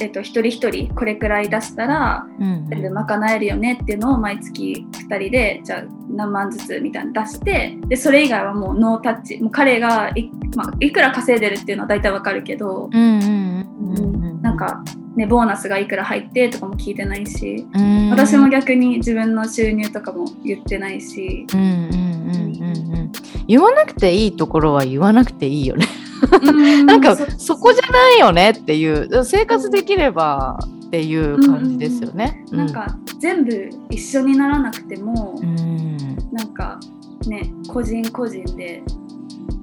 えっと、一人一人これくらい出したらうん全部賄えるよねっていうのを毎月2人でじゃあ何万ずつみたいなの出してでそれ以外はもうノータッチ。もう彼がい,、まあ、いくら稼いでるっていうのは大体わかるけど、うんうんうんうんうんなんか、ね、ボーナスがいくら入ってとかも聞いてないし、うん。私も逆に自分の収入とかも言ってないし、うんうんうんうん。うん言わなくていいところは言わなくていいよね。なんかそこじゃないよねっていう生活できればっていう感じですよね。なんか全部一緒にならなくても、うん。なんかね個人個人で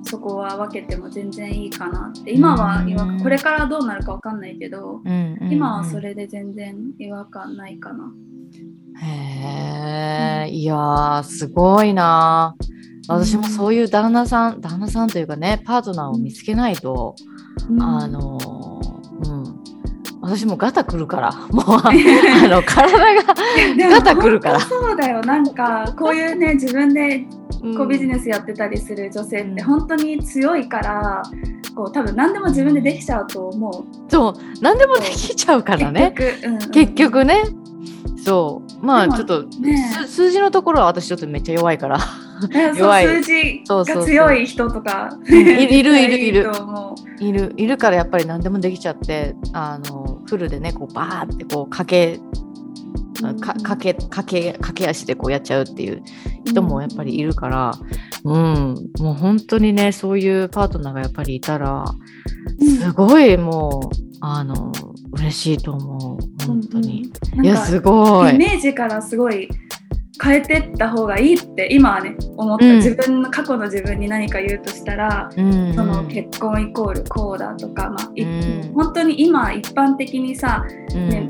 そこは分けても全然いいかなって。今は違和これからどうなるか分かんないけど、うんうん今はそれで全然違和感ないかな。へえいやーすごいな。私もそういう旦那さん旦那さんというかねパートナーを見つけないとうん。あのうん。私もガタくるから。もうあの体がガタくるから。そうだよ。なんかこういうね自分でこうビジスネスやってたりする女性ってうん。本当に強いからこう多分何でも自分でできちゃうと思う。そう。何でもできちゃうからね。結局、うんうん。結局ね。そう。まあちょっと、ねす数字のところは私ちょっとめっちゃ弱いから。弱い。数字が強い人とかん。いるいるいる。いる いるからやっぱり何でもできちゃってあのフルでねこうバーってこうかけかかけかけ駆け足でこうやっちゃうっていう人もやっぱりいるから、うん、もう本当にねそういうパートナーがやっぱりいたらすごいもうあの嬉しいと思う。本当に、うんいやすごい。イメージからすごい変えてった方がいいって今はね思った、うん。自分の過去の自分に何か言うとしたら、うん。その結婚イコールこうだとか、まあいうん。本当に今一般的にさ、うん。ね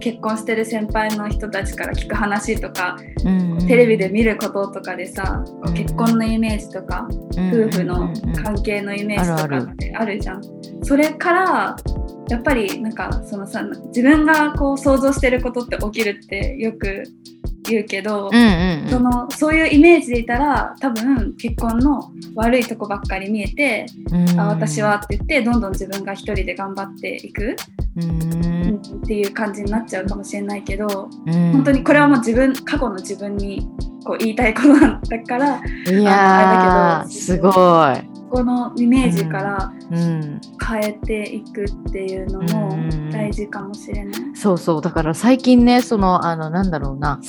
結婚してる先輩の人たちから聞く話とか、うんテレビで見ることとかでさ、こううん。結婚のイメージとか、夫婦の関係のイメージとかってあるじゃん。それからやっぱりなんかそのさ自分がこう想像してることって起きるってよく言うけど、うんうんうん。そのそういうイメージでいたら多分結婚の悪いとこばっかり見えて、うん。あ私はって言ってどんどん自分が一人で頑張っていく、うん。っていう感じになっちゃうかもしれないけど、うん。本当にこれはもう自分過去の自分にこう言いたいことなんだからいやあれだけどーすごい。このイメージからうん、変えていくっていうのもうん大事かもしれない。そうそう。だから最近ねそのあのなんだろうな。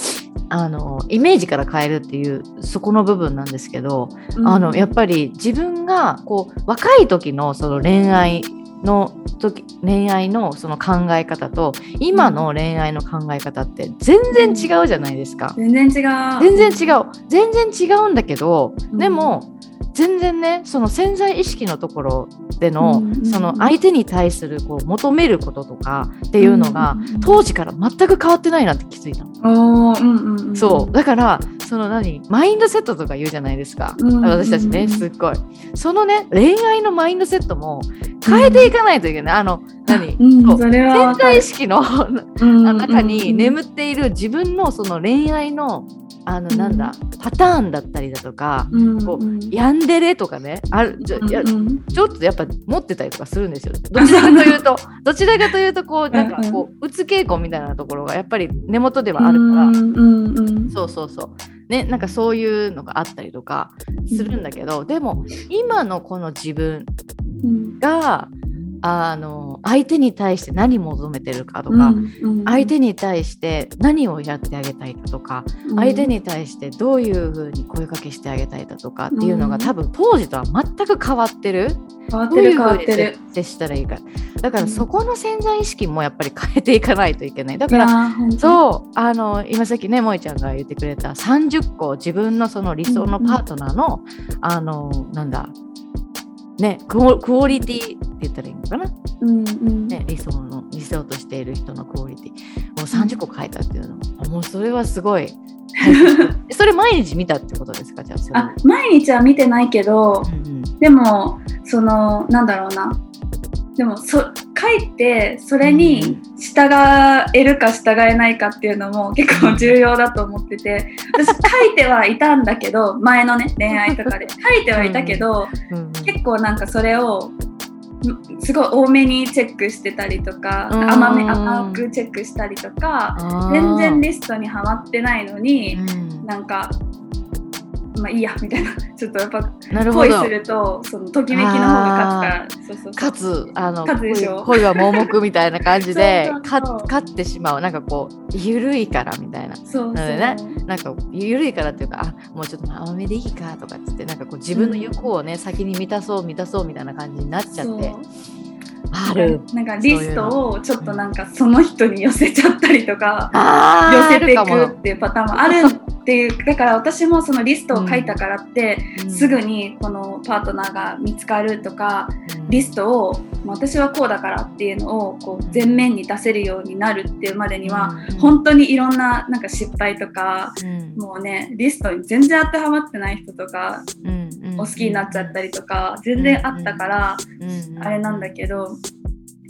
あのイメージから変えるっていうそこの部分なんですけど、あのやっぱり自分がこう若い時のその恋愛の時恋愛のその考え方と今の恋愛の考え方って全然違うじゃないですか。全然違う。全然違う。全然違うんだけど、うん。でも全然ねその潜在意識のところでの、その相手に対するこう求めることとかっていうのが、当時から全く変わってないなって気づいたの。うんうんうん、そう。だからその何マインドセットとか言うじゃないですか、私たちねすっごい。そのね恋愛のマインドセットも変えていかないといけない、あの何、うん、そ潜在意識のうん。中にうん眠っている自分のその恋愛のあのなんだ、パターンだったりだとか、うんこううんヤンデレとかねあるちょ,、ちょっとやっぱ持ってたりとかするんですよ。どちらかというと どちらかというとこうなんかこううつ傾向みたいなところがやっぱり根元ではあるから、うんうんうん。そうそうそう。ね、なんかそういうのがあったりとかするんだけど、でも今のこの自分うんがあの相手に対して何求めてるかとか、うん相手に対して何をやってあげたいかとか、相手に対してどういうふうに声かけしてあげたいだとかっていうのが、うん多分当時とは全く変わってる。変わってる変わってる。接したらいいか。だからうんそこの潜在意識もやっぱり 変えていかないといけない。だからそうあの今さっきね萌ちゃんが言ってくれた30個自分のその理想のパートナーの、あのなんだねクオクオリティって言ったらいいのかな、うんうん。ね、理想の理想としている人のクオリティ。を30個書いたっていうの。もうそれはすごい。それ毎日見たってことですか？じゃあそれあ毎日は見てないけどうんうん。でもそのなんだろうなでもそ書いてそれに従えるか従えないかっていうのも 結構重要だと思ってて。私書いてはいたんだけど 前のね恋愛とかで。書いてはいたけど結構なんかそれをんすごい多めにチェックしてたりとかうん甘め甘くチェックしたりとか全然リストにはまってないのにうん。なんかまあいいやみたいな。ちょっとやっぱなるほど。恋するとそのときめきの方が勝つから。そうそうそう。かつあの勝つでしょ？恋恋は盲目みたいな感じで勝ってしまう。なんかこう緩いからみたいな。そうなのでねなんか緩いからっていうかあもうちょっと甘めでいいかとかっつってなんかこう自分の欲をね、先に満たそう満たそうみたいな感じになっちゃって。ある。なんかリストをちょっとなんかその人に寄せちゃったりとか寄せていくっていうパターンもあるっていうだから私もそのリストを書いたからって、うん。すぐにこのパートナーが見つかるとかうん。リストを私はこうだからっていうのをこう前面に出せるようになるっていうまでには、うん。本当にいろんななんか失敗とかうん。もうねリストに全然当てはまってない人とかうんお好きになっちゃったりとか全然あったからあれなんだけど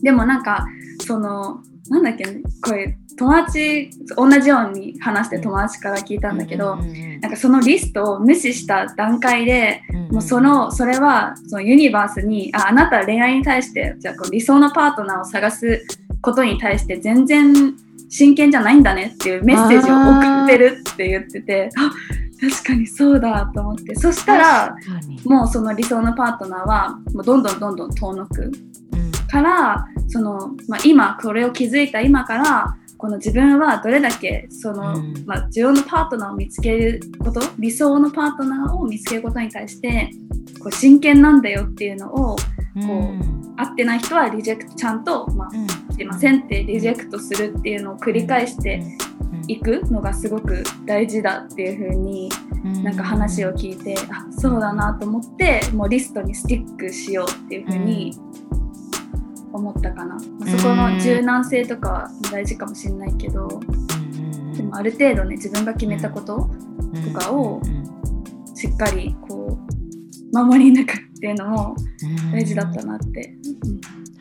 でもなんかそのなんだっけ？これ友達同じように話して友達から聞いたんだけど、なんかそのリストを無視した段階で、もうそのそれはそのユニバースにああなたは恋愛に対してじゃあこう理想のパートナーを探すことに対して全然真剣じゃないんだねっていうメッセージを送ってるって言っててあ確かにそうだと思って。そしたらもうその理想のパートナーはもうどんどんどんどん遠のくから、その、まあ、今これを気づいた今からこの自分はどれだけその、うん、まあ、自分のパートナーを見つけること理想のパートナーを見つけることに対してこう真剣なんだよっていうのをこう、うん、合ってない人はリジェクトちゃんと、まあ、うん、すいませんってリジェクトするっていうのを繰り返していくのがすごく大事だっていう風になんか話を聞いて、あそうだなと思ってもうリストにスティックしようっていう風に思ったかな、まあ、そこの柔軟性とかは大事かもしれないけど、でもある程度ね自分が決めたこととかをしっかりこう守り抜くっていうのも大事だったなって。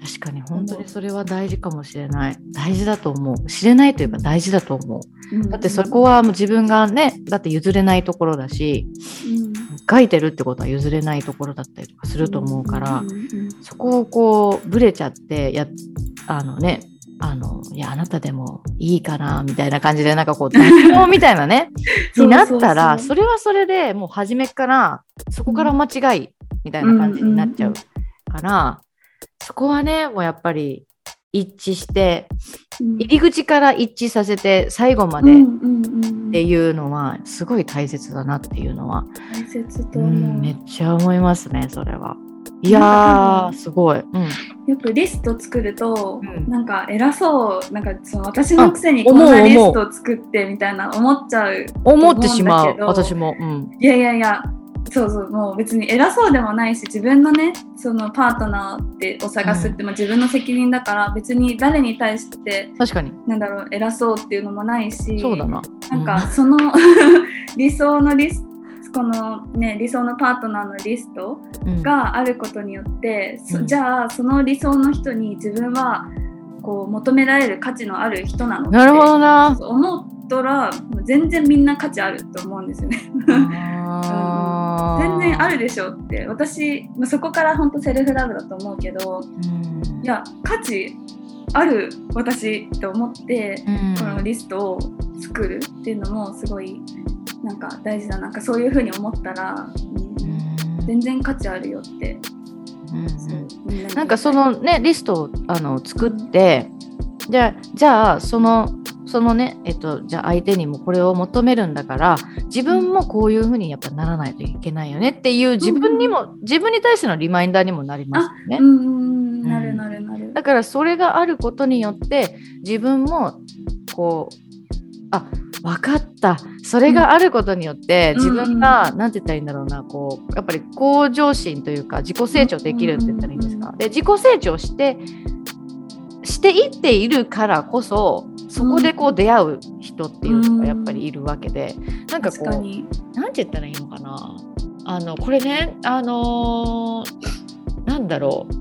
確かに本当にそれは大事かもしれない。大事だと思う。知れないといえば大事だと思う、だってそこはもう自分がねだって譲れないところだし、書いてるってことは譲れないところだったりとかすると思うから、そこをこうブレちゃってやあのねあのいやあなたでもいいかなみたいな感じでなんかこう 妥協みたいなね になったらそれはそれでもう初めからそこから間違いみたいな感じになっちゃうから、そこはねもうやっぱり一致して、入り口から一致させて最後までっていうのはすごい大切だなっていうのは。大切と、う。ん、めっちゃ思いますねそれは。いやすごい、うん、よくリスト作ると、うん、なんか偉そう。なんかその私のくせにこんなリストを作ってみたいな思っちゃう思ってしまう私も、うん、いやいやいやそうそうもう別に偉そうでもないし自分のねそのパートナーってを探すって、うん、自分の責任だから別に誰に対して確かに。なんだろう偉そうっていうのもないしそうだな、なんかその 理想のリスこのね理想のパートナーのリストがあることによって、うん、じゃあその理想の人に自分はこう求められる価値のある人なのなるほどな。思ったら全然みんな価値あると思うんですよね。全然あるでしょって。私そこから本当セルフラブだと思うけど、うん、いや価値ある私と思って、うん、このリストを作るっていうのもすごいなんか大事だな。んかそういうふうに思ったら、うん、全然価値あるよって。うん、なんかそのねリストをあの作ってじゃあじゃあそのそのね、えっと、じゃあ相手にもこれを求めるんだから自分もこういうふうにやっぱならないといけないよねっていう自分にも、うん、自分に対してのリマインダーにもなりますよね。うん。なるなるなる。だからそれがあることによって自分もこうあ分かったそれがあることによって自分が何、うん、て言ったらいいん。だろうなこうやっぱり向上心というか自己成長できるって言ったらいいん。ですか。で自己成長してしていっているからこそそこでこう出会う人っていうのがやっぱりいるわけで、うん、なんかこう何て言ったらいいのかな。あのこれねあのー、なんだろう。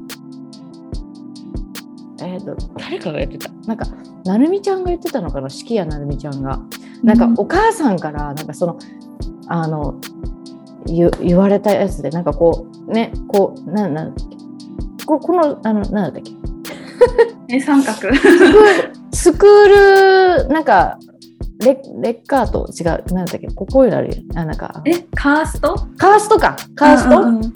えーと、誰かが言ってた。なんかなるみちゃんが言ってたのかな？四季谷なるみちゃんが。なんかお母さんからなんかそのあの言われたやつでなんかこうねこうなんなんここのあのなんだっけ？え 三角スクールなんかレレッカート違うなんだっけここういうのあるあなんかえカースト？カーストか。カースト、うんうんうん、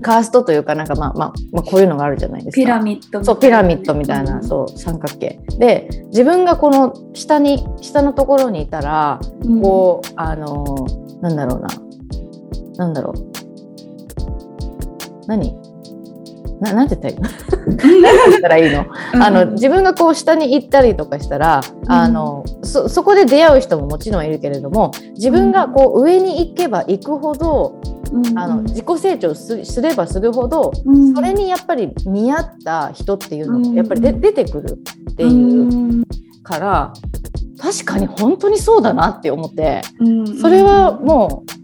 カーストというかなんかまあまあ、まあ、こういうのがあるじゃないですか。ピラミッドそうピラミッドみたいな、うん、そう三角形。で自分がこの下に下のところにいたら、うん、こうあのなんだろうな。なんだろう。何？ななんて言ったらいいの？何て言ったらいいの？あの自分がこう下に行ったりとかしたら、あのそそこで出会う人ももちろんいるけれども自分がこう上に行けば行くほど、あの自己成長すればするほど、それにやっぱり見合った人っていうのがやっぱりで、出てくるっていうから確かに本当にそうだなって思って、それはもう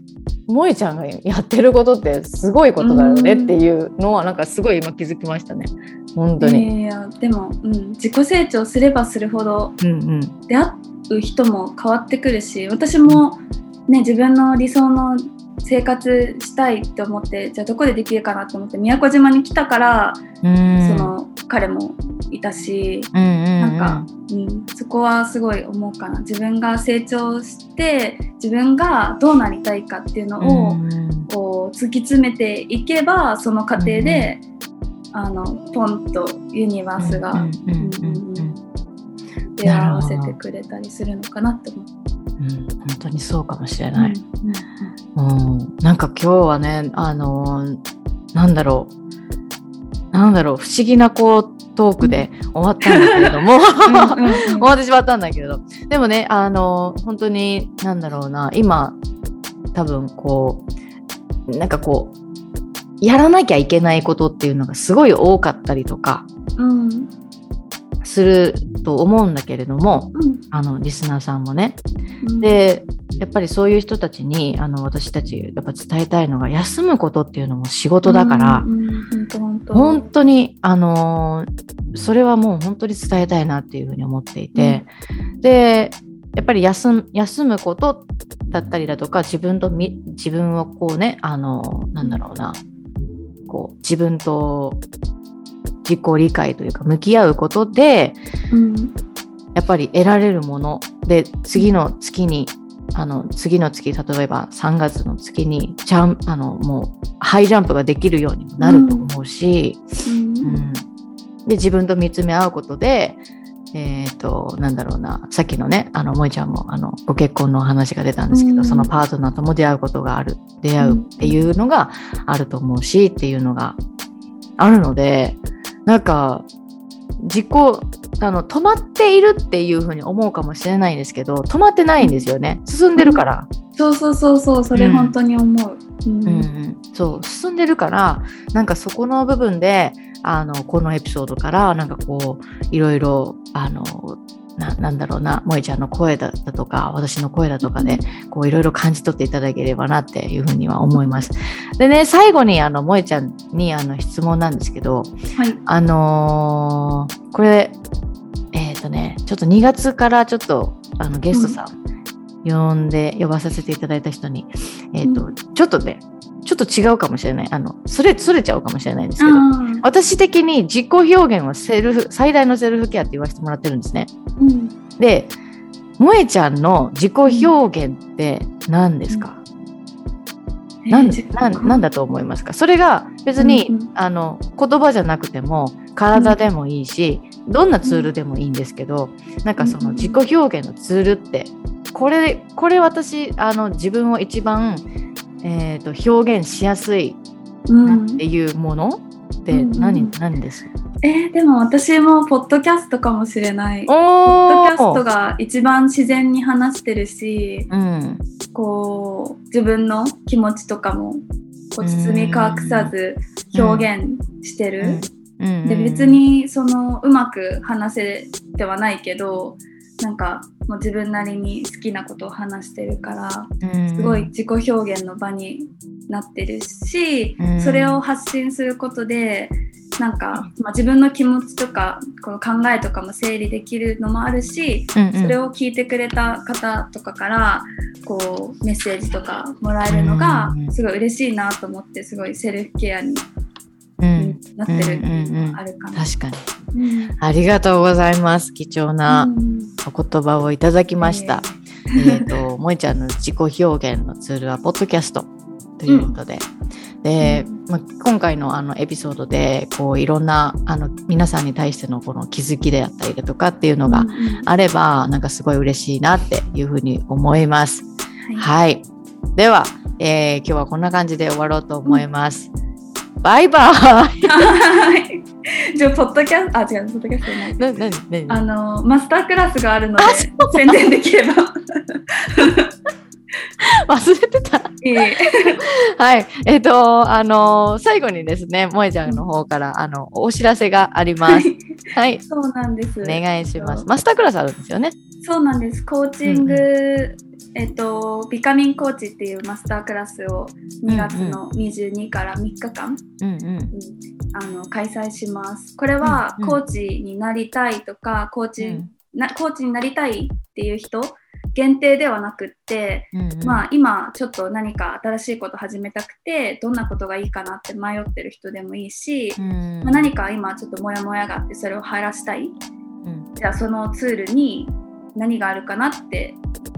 萌えちゃんがやってることってすごいことだよねっていうのはなんかすごい今気づきましたね本当に。いやでも、うん、自己成長すればするほど、うんうん、出会う人も変わってくるし私も、ね、自分の理想の生活したいって思ってじゃあどこでできるかなと思って宮古島に来たから彼もいたし、うんうんうん、なんか、うん、そこはすごい思うかな。自分が成長して自分がどうなりたいかっていうのを、うん、こう突き詰めていけばその過程で、うん、あのポンとユニバースが出会わせてくれたりするのかなって思って。うん、本当にそうかもしれない。うん、うん、なんか今日はね、あのー、なんだろう、なんだろう、不思議なこうトークで終わったんだけれども。終わってしまったんだけれど、でもね、あのー、本当に、なんだろうな、今、多分こう、なんかこう、やらなきゃいけないことっていうのがすごい多かったりとか、うんすると思うんだけれども、うん、あのリスナーさんもね。うん、でやっぱりそういう人たちにあの私たちやっぱ伝えたいのが休むことっていうのも仕事だから、うん、本当。にあのそれはもう本当に伝えたいなっていうふうに思っていて、でやっぱり休休むことだったりだとか自分と自分をこうねあのなんだろうな。こう自分と自己理解というか向き合うことで、うん、やっぱり得られるもの。で次の月にあの次の月例えば3月の月にジャンあのもうハイジャンプができるようにもなると思うし、うん、うん、で自分と見つめ合うことでえーと、なんだろうなさっきのねあの萌ちゃんもあのご結婚の話が出たんですけど、うん、そのパートナーとも出会うことがある出会うっていうのがあると思うしっていうのがあるのでなんか自己あの止まっているっていうふうに思うかもしれないですけど止まってないんですよね。進んでるから、そうそうそうそうそれ本当に思う、うん、うん、そう。進んでるからなんかそこの部分であのこのエピソードからなんかこういろいろあのななんだろうな萌ちゃんの声だったとか私の声だとかでこういろいろ感じ取っていただければなっていうふうには思います。でね最後にあの萌ちゃんにあの質問なんですけど、はい、あのー、これえっ、ー、とねちょっと2月からちょっとあのゲストさん、呼んで呼ばさせていただいた人に、えーと、うん、ちょっとねちょっと違うかもしれない。あのそれそれちゃうかもしれないんですけど私的に自己表現はセルフ最大のセルフケアって言わせてもらってるんですね。うん、で萌えちゃんの自己表現って何ですか、うん、なんななんだと思いますか？それが別に、うんうん、あの言葉じゃなくても体でもいいし、どんなツールでもいいんですけどなんかその自己表現のツールってこれこれ私あの自分を一番、えーと、表現しやすいなっていうものって何,、うん、何ですえー、でも私もポッドキャストかもしれない。ポッドキャストが一番自然に話してるし、うん、こう自分の気持ちとかもこう包み隠さず表現してる。で別にそのうまく話せてはないけどなんかもう自分なりに好きなことを話してるから、すごい自己表現の場になってるし、それを発信することでなんか、まあ、自分の気持ちとかこの考えとかも整理できるのもあるし、それを聞いてくれた方とかからこうメッセージとかもらえるのがすごい嬉しいなと思ってすごいセルフケアになってるっていうのはあるかな。確かに、うん、ありがとうございます。貴重なお言葉をいただきました。えー、えーと、萌ちゃんの自己表現のツールはポッドキャストということで。うん、で、まあ、今回のあのエピソードでこういろんなあの皆さんに対してのこの気づきであったりだとかっていうのがあれば、うん、なんかすごい嬉しいなっていうふうに思います。はい、はい、では、えー、今日はこんな感じで終わろうと思います。バイバイ。じゃあ、ポッドキャスト、あ、違う、ポッドキャストない。な、な、な、あの、マスタークラスがあるので、宣伝できれば。忘れてた。はい。えっ、ー、と、あのー、最後にですね、萌ちゃんの方から、あの、お知らせがあります。はい。そうなんです。お願いします。マスタークラスあるんですよね。そうなんです。コーチング、えっと、ビカミンコーチっていうマスタークラスを2月の22から3日間、うんうんあの開催します。これはうんうんコーチになりたいとか、コーチ、うんなコーチになりたいっていう人限定ではなくって、うんうん。まあ今ちょっと何か新しいこと始めたくてどんなことがいいかなって迷ってる人でもいいし、うん。まあ、何か今ちょっとモヤモヤがあってそれを晴らしたい。うん。じゃあそのツールに何があるかなって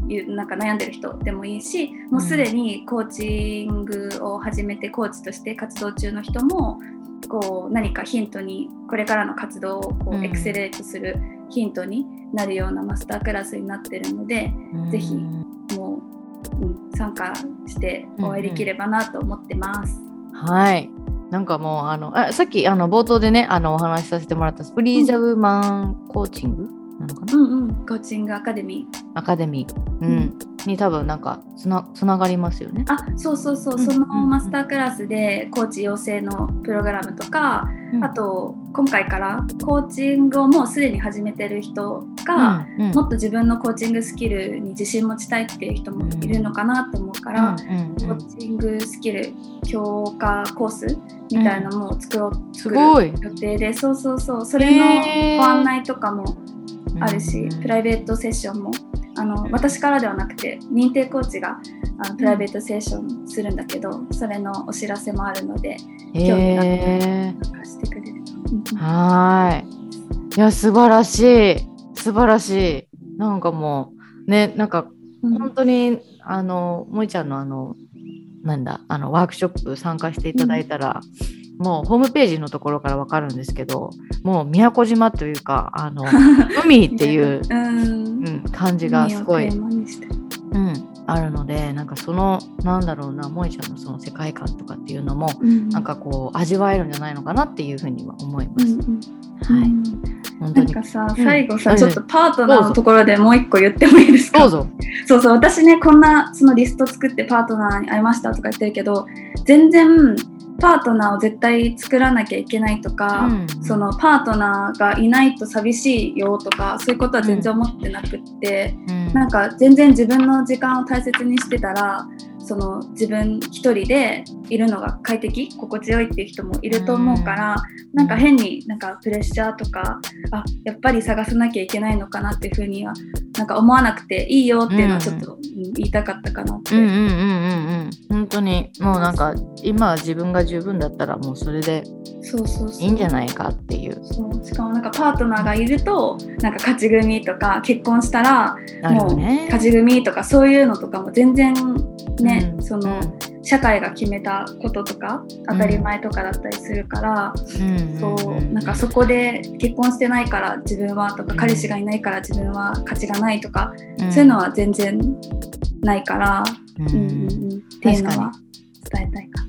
いうなんか悩んでる人でもいいしもうすでにコーチングを始めてコーチとして活動中の人もこう何かヒントにこれからの活動をこううんエクセレートするヒントになるようなマスタークラスになってるのでぜひもう、うん、参加してお会いできればなと思ってます。はい。なんかもうあのあさっきあの冒頭でねあのお話しさせてもらったスプリーザウマンコーチングなのかな、うんうん、コーチングアカデミー。アカデミー、ううん。んに多分なんかつなつながりますよね。あそうそうそう、うん。そのうんうん。マスタークラスでコーチ養成のプログラムとか、うん。あと今回からコーチングをもうすでに始めてる人が、うんうん。もっと自分のコーチングスキルに自信持ちたいっていう人もいるのかなと思うから、うんうんうん。コーチングスキル強化コースみたいなのも作ろう、す作ごいる予定でそうそうそう。それのご案内とかもあるし、うんプライベートセッションもあの私からではなくて認定コーチがあのプライベートセッションするんだけど、それのお知らせもあるので興味があてくれると。ーはーい。いや素晴らしい素晴らしい。なんかもうねなんかうん本当にあの萌ちゃんのあのなんだあのワークショップ参加していただいたら、もうホームページのところからわかるんですけどもう宮古島というかあの 海っていう、うんうん、感じがすごい、うん、あるのでなんかそのなんだろうな萌ちゃんのその世界観とかっていうのもうん。なんかこう味わえるんじゃないのかなっていうふうには思います。うんうん。はい、うん。本当に。なんかさ、うん。最後さ、うん。ちょっとパートナーのところでもう一個言ってもいいですか？どうぞ。そうそう。私ねこんなそのリスト作ってパートナーに会いましたとか言ってるけど全然パートナーを絶対作らなきゃいけないとか、うん。そのパートナーがいないと寂しいよとかそういうことは全然思ってなくって、うん。なんか全然自分の時間を大切にしてたらその自分一人でいるのが快適心地よいっていう人もいると思うから、なんか変になんかプレッシャーとかあやっぱり探さなきゃいけないのかなっていうふうにはなんか思わなくていいよっていうのはちょっと、うん言いたかったかなって。うんうんうんうんうん本当にもうなんか今は自分が十分だったらもうそれでそうそうそういいんじゃないかっていうそうしかもなんかパートナーがいるとなんか勝ち組とか結婚したらもう。勝ち組とかそういうのとかも全然ね、うん。その、社会が決めたこととか当たり前とかだったりするから、うんそうなんかそこで結婚してないから自分はとか、うん。彼氏がいないから自分は価値がないとか、うん。そういうのは全然ないから、ううんんうんうん。っていうのは伝えたいか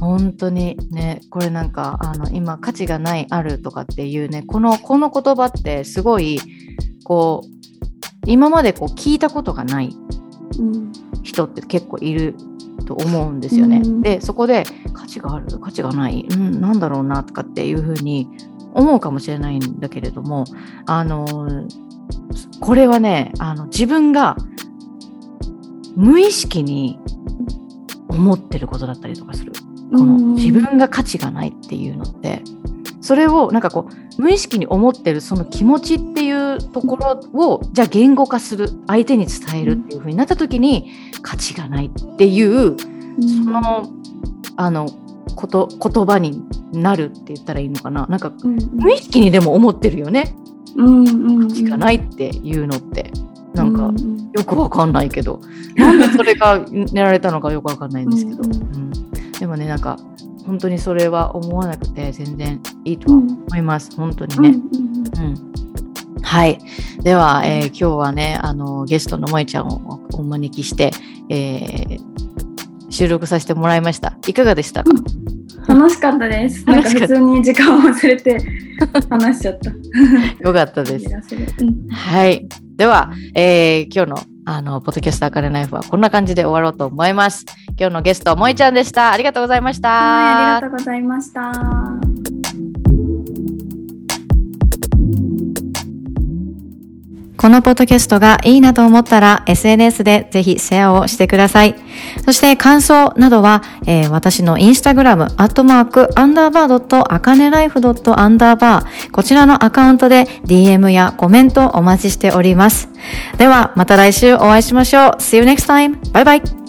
本当にねこれなんかあの今価値がないあるとかっていうねこのこの言葉ってすごいこう今までこう聞いたことがない。うん人って結構いると思うんですよね。うんでそこで価値がある価値がない、うん、なんだろうなとかっていうふうに思うかもしれないんだけれどもあのこれはねあの自分が無意識に思ってることだったりとかする。このうん自分が価値がないっていうのってそれをなんかこう無意識に思ってるその気持ちっていうところをじゃあ言語化する相手に伝えるっていう風になった時に価値がないっていうそのあのこと言葉になるって言ったらいいのかな。なんかうん無意識にでも思ってるよね。うんうん価値がないっていうのって。なんかううん。よくわかんないけど。なんでそれが寝られたのかよくわかんないんですけど、うんうん。でもねなんか本当にそれは思わなくて全然いいとは思います、本当にね、うんうん。うんはいでは、えー今日はねあのゲストの萌ちゃんをお招きして、えー収録させてもらいましたいかがでしたか、楽しかったです。なんか普通に時間を忘れて 話しちゃった。よかったですはい。では、えー今日のあのポッドキャスターカレナイフはこんな感じで終わろうと思います。今日のゲスト、萌ちゃんでした。ありがとうございました。はい、ありがとうございました。このポッドキャストがいいなと思ったら SNS でぜひシェアをしてください。そして感想などは、えー、私のインスタグラム、アットマーク、アンダーバードット、アカネライフドット、アンダーバー、こちらのアカウントで DM やコメントお待ちしております。では、また来週お会いしましょう。See you next time. バイバイ。